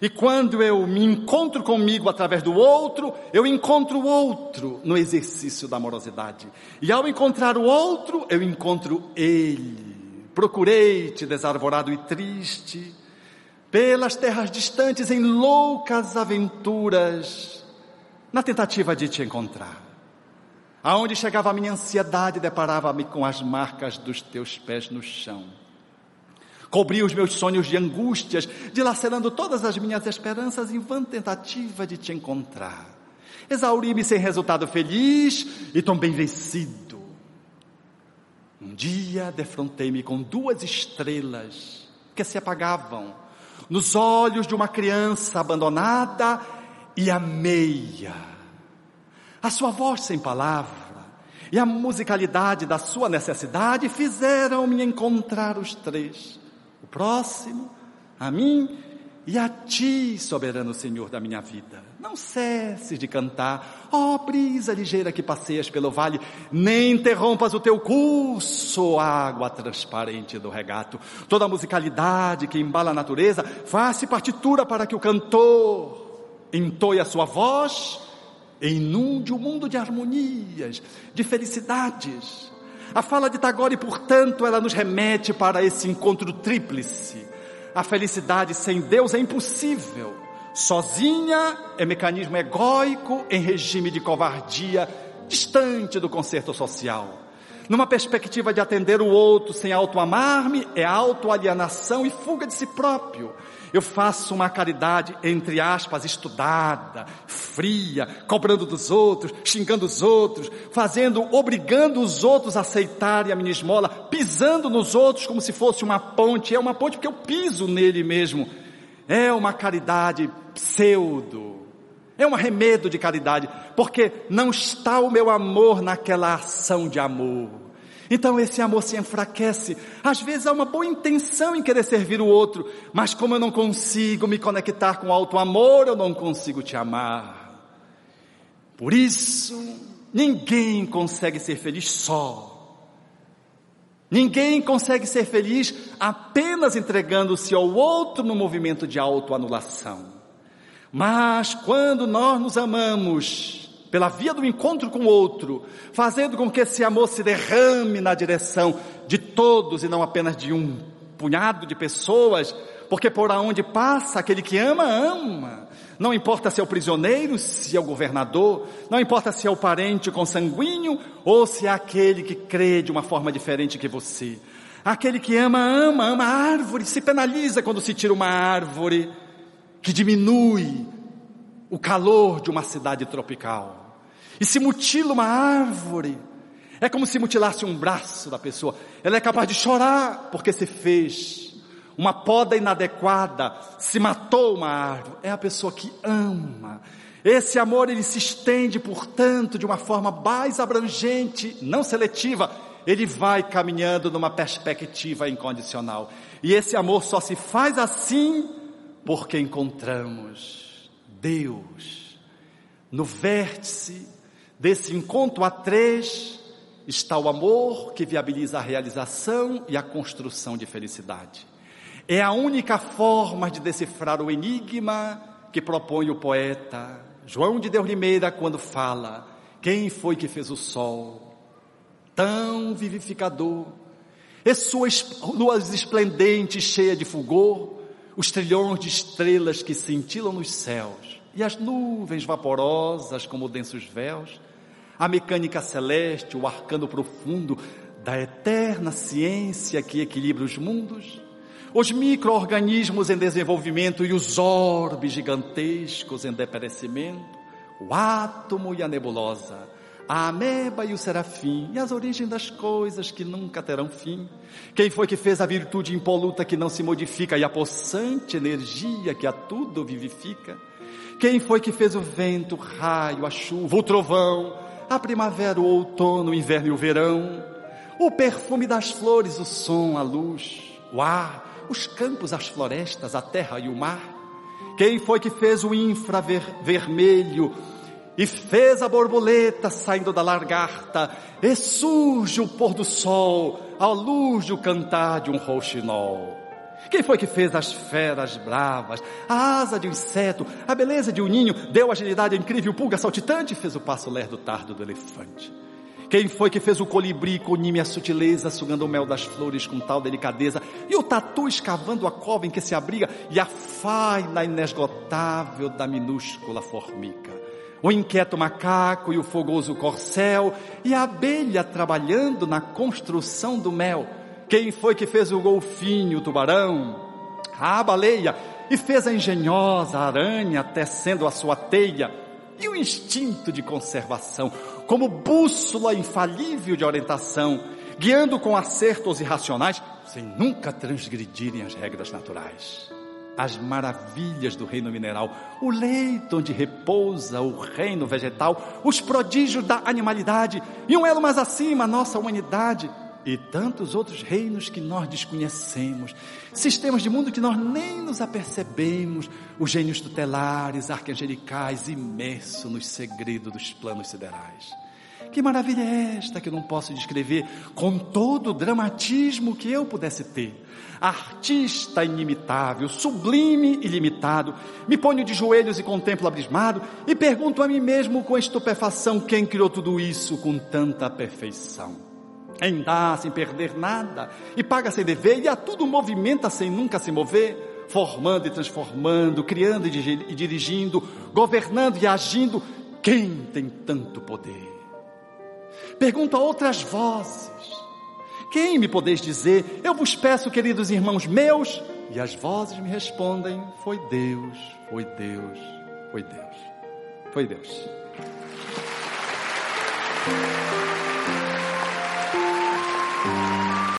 E quando eu me encontro comigo através do outro, eu encontro o outro no exercício da amorosidade. E ao encontrar o outro, eu encontro ele. Procurei-te desarvorado e triste, pelas terras distantes em loucas aventuras, na tentativa de te encontrar. Aonde chegava a minha ansiedade, deparava-me com as marcas dos teus pés no chão. Cobri os meus sonhos de angústias, dilacerando todas as minhas esperanças em vã tentativa de te encontrar. Exauri-me sem resultado feliz e também vencido. Um dia defrontei-me com duas estrelas que se apagavam nos olhos de uma criança abandonada e a meia a sua voz sem palavra e a musicalidade da sua necessidade fizeram-me encontrar os três: o próximo, a mim e a ti, soberano Senhor da minha vida. Não cesses de cantar, ó oh, brisa ligeira que passeias pelo vale, nem interrompas o teu curso, água transparente do regato. Toda a musicalidade que embala a natureza, faz-se partitura para que o cantor entoie a sua voz inunde o mundo de harmonias, de felicidades. A fala de Tagore, portanto, ela nos remete para esse encontro tríplice. A felicidade sem Deus é impossível. Sozinha é mecanismo egóico em regime de covardia, distante do concerto social. Numa perspectiva de atender o outro sem auto-amar-me, é auto-alienação e fuga de si próprio. Eu faço uma caridade, entre aspas, estudada, fria, cobrando dos outros, xingando os outros, fazendo, obrigando os outros a aceitarem a minha esmola, pisando nos outros como se fosse uma ponte. É uma ponte porque eu piso nele mesmo. É uma caridade pseudo. É um arremedo de caridade, porque não está o meu amor naquela ação de amor. Então esse amor se enfraquece. Às vezes há uma boa intenção em querer servir o outro, mas como eu não consigo me conectar com alto amor, eu não consigo te amar. Por isso, ninguém consegue ser feliz só. Ninguém consegue ser feliz apenas entregando-se ao outro no movimento de autoanulação. Mas quando nós nos amamos, pela via do encontro com o outro, fazendo com que esse amor se derrame na direção de todos e não apenas de um punhado de pessoas, porque por onde passa, aquele que ama, ama. Não importa se é o prisioneiro, se é o governador, não importa se é o parente consanguíneo ou se é aquele que crê de uma forma diferente que você. Aquele que ama, ama, ama a árvore, se penaliza quando se tira uma árvore que diminui o calor de uma cidade tropical e se mutila uma árvore, é como se mutilasse um braço da pessoa. Ela é capaz de chorar porque se fez uma poda inadequada, se matou uma árvore. É a pessoa que ama. Esse amor ele se estende, portanto, de uma forma mais abrangente, não seletiva. Ele vai caminhando numa perspectiva incondicional. E esse amor só se faz assim porque encontramos Deus no vértice Desse encontro a três está o amor que viabiliza a realização e a construção de felicidade. É a única forma de decifrar o enigma que propõe o poeta João de Deus Limeira quando fala: Quem foi que fez o sol? Tão vivificador, e suas luas esplendentes, cheia de fulgor, os trilhões de estrelas que cintilam nos céus, e as nuvens vaporosas como densos véus, a mecânica celeste, o arcano profundo da eterna ciência que equilibra os mundos, os micro-organismos em desenvolvimento e os orbes gigantescos em deperecimento, o átomo e a nebulosa, a ameba e o serafim, e as origens das coisas que nunca terão fim. Quem foi que fez a virtude impoluta que não se modifica e a possante energia que a tudo vivifica? Quem foi que fez o vento, o raio, a chuva, o trovão, a primavera, o outono, o inverno e o verão? O perfume das flores, o som, a luz, o ar, os campos, as florestas, a terra e o mar? Quem foi que fez o infravermelho e fez a borboleta saindo da lagarta e surge o pôr do sol ao luz do cantar de um rouxinol? Quem foi que fez as feras bravas, a asa de um inseto, a beleza de um ninho, deu agilidade incrível, pulga saltitante fez o passo lerdo tardo do elefante? Quem foi que fez o colibri com a sutileza, sugando o mel das flores com tal delicadeza, e o tatu escavando a cova em que se abriga, e a faina inesgotável da minúscula formiga? O inquieto macaco e o fogoso corcel, e a abelha trabalhando na construção do mel. Quem foi que fez o golfinho, o tubarão, a baleia, e fez a engenhosa aranha tecendo a sua teia? E o instinto de conservação, como bússola infalível de orientação, guiando com acertos irracionais, sem nunca transgredirem as regras naturais. As maravilhas do reino mineral, o leito onde repousa o reino vegetal, os prodígios da animalidade e um elo mais acima, a nossa humanidade e tantos outros reinos que nós desconhecemos, sistemas de mundo que nós nem nos apercebemos, os gênios tutelares, arcangelicais, imersos nos segredos dos planos siderais. Que maravilha é esta que eu não posso descrever com todo o dramatismo que eu pudesse ter. Artista inimitável, sublime e limitado, me ponho de joelhos e contemplo abismado e pergunto a mim mesmo com estupefação quem criou tudo isso com tanta perfeição em dar sem perder nada, e paga sem dever, e a tudo movimenta sem nunca se mover, formando e transformando, criando e dirigindo, governando e agindo. Quem tem tanto poder? Pergunto a outras vozes: Quem me podeis dizer? Eu vos peço, queridos irmãos meus, e as vozes me respondem: Foi Deus, foi Deus, foi Deus, foi Deus.